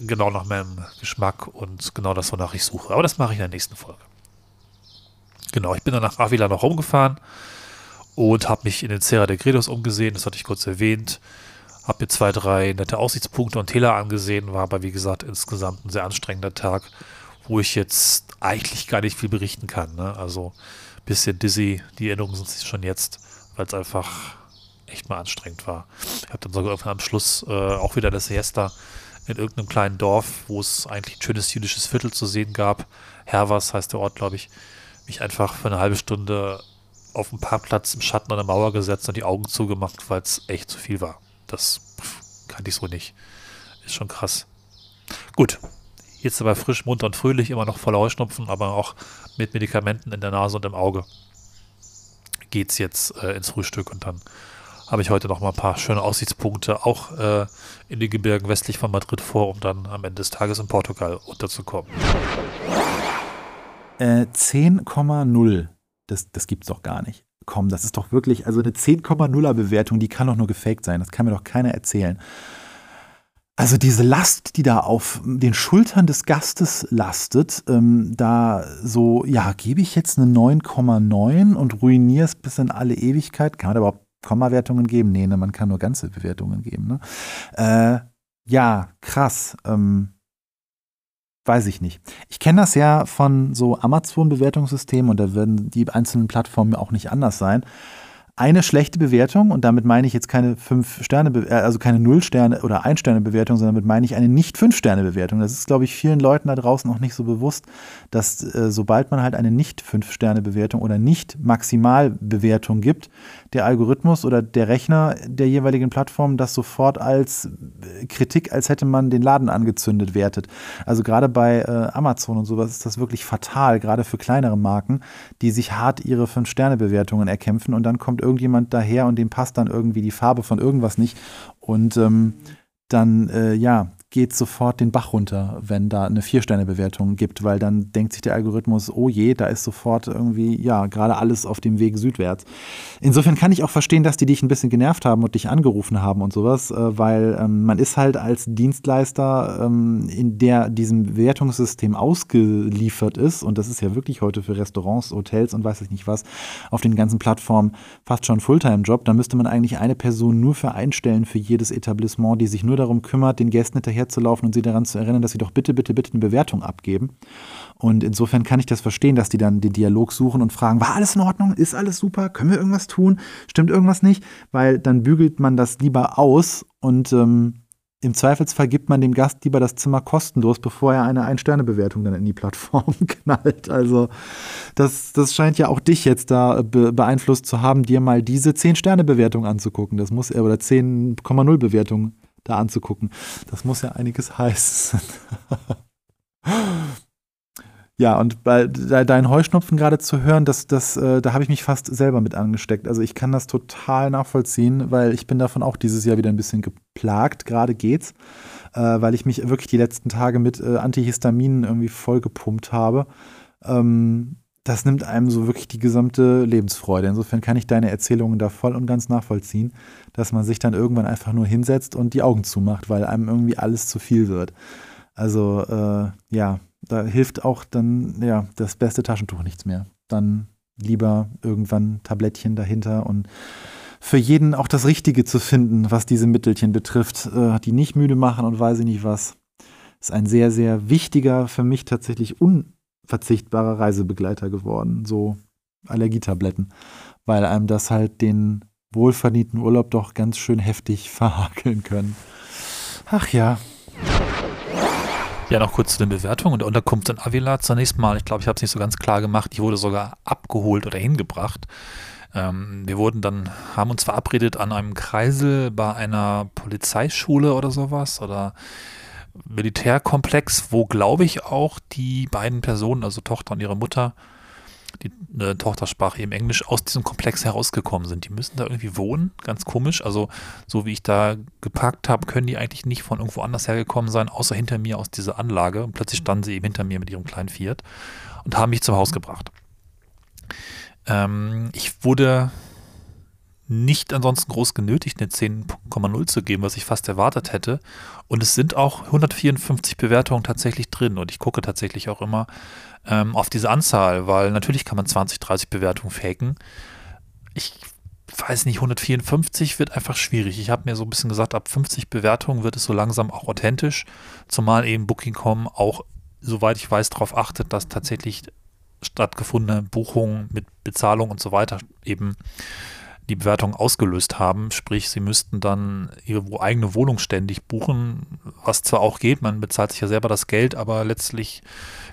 genau nach meinem Geschmack und genau das, wonach ich suche. Aber das mache ich in der nächsten Folge. Genau, ich bin dann nach Avila noch rumgefahren und habe mich in den Serra de Gredos umgesehen, das hatte ich kurz erwähnt. Habe mir zwei, drei nette Aussichtspunkte und Täler angesehen, war aber wie gesagt insgesamt ein sehr anstrengender Tag, wo ich jetzt eigentlich gar nicht viel berichten kann. Ne? Also ein bisschen dizzy, die Erinnerungen sind schon jetzt, weil es einfach echt mal anstrengend war. Ich habe dann sogar am Schluss äh, auch wieder das Siesta in irgendeinem kleinen Dorf, wo es eigentlich ein schönes jüdisches Viertel zu sehen gab. Hervas heißt der Ort, glaube ich. Mich einfach für eine halbe Stunde auf dem Parkplatz im Schatten an der Mauer gesetzt und die Augen zugemacht, weil es echt zu viel war. Das kannte ich so nicht. Ist schon krass. Gut. Jetzt aber frisch, munter und fröhlich, immer noch voller Heuschnupfen, aber auch mit Medikamenten in der Nase und im Auge geht's jetzt äh, ins Frühstück und dann habe ich heute noch mal ein paar schöne Aussichtspunkte auch äh, in den Gebirgen westlich von Madrid vor, um dann am Ende des Tages in Portugal unterzukommen. Äh, 10,0 das, das es doch gar nicht. Komm, das ist doch wirklich, also eine 10,0er Bewertung, die kann doch nur gefaked sein. Das kann mir doch keiner erzählen. Also diese Last, die da auf den Schultern des Gastes lastet, ähm, da so, ja, gebe ich jetzt eine 9,9 und ruiniere es bis in alle Ewigkeit. Kann man da überhaupt Kommawertungen geben? Nee, ne, man kann nur ganze Bewertungen geben. Ne? Äh, ja, krass. Ähm, Weiß ich nicht. Ich kenne das ja von so Amazon-Bewertungssystemen und da werden die einzelnen Plattformen auch nicht anders sein eine schlechte Bewertung, und damit meine ich jetzt keine fünf Sterne, äh, also keine Null Sterne oder ein Sterne Bewertung, sondern damit meine ich eine nicht fünf Sterne Bewertung. Das ist, glaube ich, vielen Leuten da draußen auch nicht so bewusst, dass äh, sobald man halt eine nicht fünf Sterne Bewertung oder nicht Maximalbewertung gibt, der Algorithmus oder der Rechner der jeweiligen Plattform das sofort als äh, Kritik, als hätte man den Laden angezündet, wertet. Also gerade bei äh, Amazon und sowas ist das wirklich fatal, gerade für kleinere Marken, die sich hart ihre fünf Sterne Bewertungen erkämpfen und dann kommt irgendjemand daher und dem passt dann irgendwie die Farbe von irgendwas nicht. Und ähm, dann, äh, ja, geht sofort den Bach runter, wenn da eine Vier-Sterne-Bewertung gibt, weil dann denkt sich der Algorithmus, oh je, da ist sofort irgendwie, ja, gerade alles auf dem Weg südwärts. Insofern kann ich auch verstehen, dass die dich ein bisschen genervt haben und dich angerufen haben und sowas, äh, weil ähm, man ist halt als Dienstleister, ähm, in der diesem Bewertungssystem ausgeliefert ist, und das ist ja wirklich heute für Restaurants, Hotels und weiß ich nicht was, auf den ganzen Plattformen fast schon Fulltime-Job, da müsste man eigentlich eine Person nur für einstellen für jedes Etablissement, die sich nur darum kümmert, den Gästen hinterher hinterzulaufen und sie daran zu erinnern, dass sie doch bitte, bitte, bitte eine Bewertung abgeben. Und insofern kann ich das verstehen, dass die dann den Dialog suchen und fragen, war alles in Ordnung? Ist alles super? Können wir irgendwas tun? Stimmt irgendwas nicht? Weil dann bügelt man das lieber aus und ähm, im Zweifelsfall gibt man dem Gast lieber das Zimmer kostenlos, bevor er eine Ein-Sterne-Bewertung dann in die Plattform knallt. Also das, das scheint ja auch dich jetzt da be beeinflusst zu haben, dir mal diese 10-Sterne-Bewertung anzugucken. Das muss oder 10,0 Bewertung da anzugucken. Das muss ja einiges heißen. ja, und bei deinen Heuschnupfen gerade zu hören, das, das, äh, da habe ich mich fast selber mit angesteckt. Also ich kann das total nachvollziehen, weil ich bin davon auch dieses Jahr wieder ein bisschen geplagt. Gerade geht's, äh, weil ich mich wirklich die letzten Tage mit äh, Antihistaminen irgendwie vollgepumpt habe. Ähm, das nimmt einem so wirklich die gesamte Lebensfreude. Insofern kann ich deine Erzählungen da voll und ganz nachvollziehen, dass man sich dann irgendwann einfach nur hinsetzt und die Augen zumacht, weil einem irgendwie alles zu viel wird. Also äh, ja, da hilft auch dann ja das beste Taschentuch nichts mehr. Dann lieber irgendwann Tablettchen dahinter und für jeden auch das Richtige zu finden, was diese Mittelchen betrifft, äh, die nicht müde machen und weiß ich nicht was. Ist ein sehr, sehr wichtiger, für mich tatsächlich un verzichtbarer Reisebegleiter geworden, so Allergietabletten, weil einem das halt den wohlverdienten Urlaub doch ganz schön heftig verhakeln können. Ach ja. Ja, noch kurz zu den Bewertungen der Unterkunft in Avila zunächst mal. Ich glaube, ich habe es nicht so ganz klar gemacht. Die wurde sogar abgeholt oder hingebracht. Ähm, wir wurden dann, haben uns verabredet an einem Kreisel bei einer Polizeischule oder sowas oder Militärkomplex, wo glaube ich auch die beiden Personen, also Tochter und ihre Mutter, die äh, Tochter sprach eben Englisch, aus diesem Komplex herausgekommen sind. Die müssen da irgendwie wohnen, ganz komisch. Also so wie ich da geparkt habe, können die eigentlich nicht von irgendwo anders hergekommen sein, außer hinter mir aus dieser Anlage. Und plötzlich standen sie eben hinter mir mit ihrem kleinen Fiat und haben mich zum Haus gebracht. Ähm, ich wurde nicht ansonsten groß genötigt, eine 10,0 zu geben, was ich fast erwartet hätte. Und es sind auch 154 Bewertungen tatsächlich drin. Und ich gucke tatsächlich auch immer ähm, auf diese Anzahl, weil natürlich kann man 20, 30 Bewertungen faken. Ich weiß nicht, 154 wird einfach schwierig. Ich habe mir so ein bisschen gesagt, ab 50 Bewertungen wird es so langsam auch authentisch, zumal eben Booking.com auch, soweit ich weiß, darauf achtet, dass tatsächlich stattgefundene Buchungen mit Bezahlung und so weiter eben die Bewertung ausgelöst haben. Sprich, sie müssten dann ihre eigene Wohnung ständig buchen, was zwar auch geht, man bezahlt sich ja selber das Geld, aber letztlich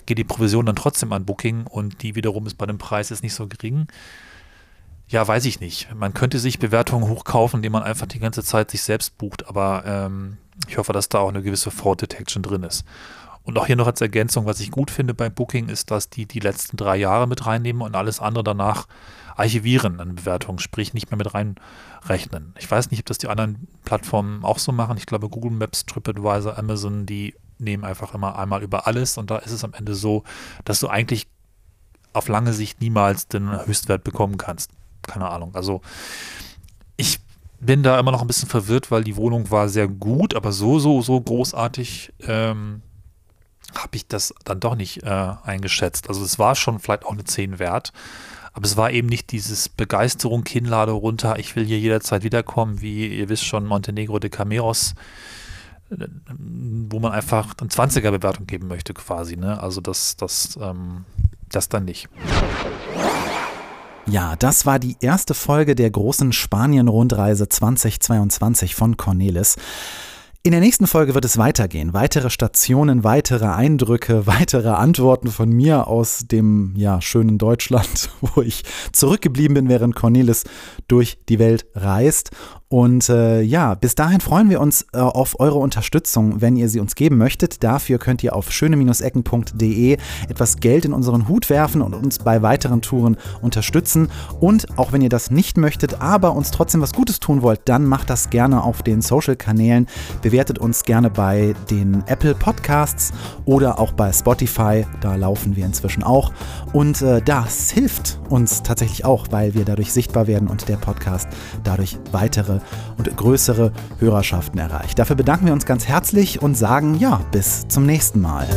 geht die Provision dann trotzdem an Booking und die wiederum ist bei dem Preis jetzt nicht so gering. Ja, weiß ich nicht. Man könnte sich Bewertungen hochkaufen, indem man einfach die ganze Zeit sich selbst bucht, aber ähm, ich hoffe, dass da auch eine gewisse Fraud Detection drin ist. Und auch hier noch als Ergänzung, was ich gut finde bei Booking, ist, dass die die letzten drei Jahre mit reinnehmen und alles andere danach archivieren an Bewertungen, sprich nicht mehr mit reinrechnen. Ich weiß nicht, ob das die anderen Plattformen auch so machen. Ich glaube, Google Maps, TripAdvisor, Amazon, die nehmen einfach immer einmal über alles und da ist es am Ende so, dass du eigentlich auf lange Sicht niemals den Höchstwert bekommen kannst. Keine Ahnung. Also ich bin da immer noch ein bisschen verwirrt, weil die Wohnung war sehr gut, aber so, so, so großartig ähm, habe ich das dann doch nicht äh, eingeschätzt. Also es war schon vielleicht auch eine 10 wert, aber es war eben nicht dieses Begeisterung, Kinnlade runter, ich will hier jederzeit wiederkommen, wie ihr wisst schon, Montenegro de Cameros, wo man einfach eine 20er-Bewertung geben möchte quasi. Ne? Also das, das, ähm, das dann nicht. Ja, das war die erste Folge der großen Spanien-Rundreise 2022 von Cornelis. In der nächsten Folge wird es weitergehen. Weitere Stationen, weitere Eindrücke, weitere Antworten von mir aus dem ja, schönen Deutschland, wo ich zurückgeblieben bin, während Cornelis durch die Welt reist. Und äh, ja, bis dahin freuen wir uns äh, auf eure Unterstützung, wenn ihr sie uns geben möchtet. Dafür könnt ihr auf schöne-ecken.de etwas Geld in unseren Hut werfen und uns bei weiteren Touren unterstützen. Und auch wenn ihr das nicht möchtet, aber uns trotzdem was Gutes tun wollt, dann macht das gerne auf den Social-Kanälen. Bewertet uns gerne bei den Apple Podcasts oder auch bei Spotify. Da laufen wir inzwischen auch. Und äh, das hilft uns tatsächlich auch, weil wir dadurch sichtbar werden und der Podcast dadurch weitere und größere Hörerschaften erreicht. Dafür bedanken wir uns ganz herzlich und sagen ja, bis zum nächsten Mal.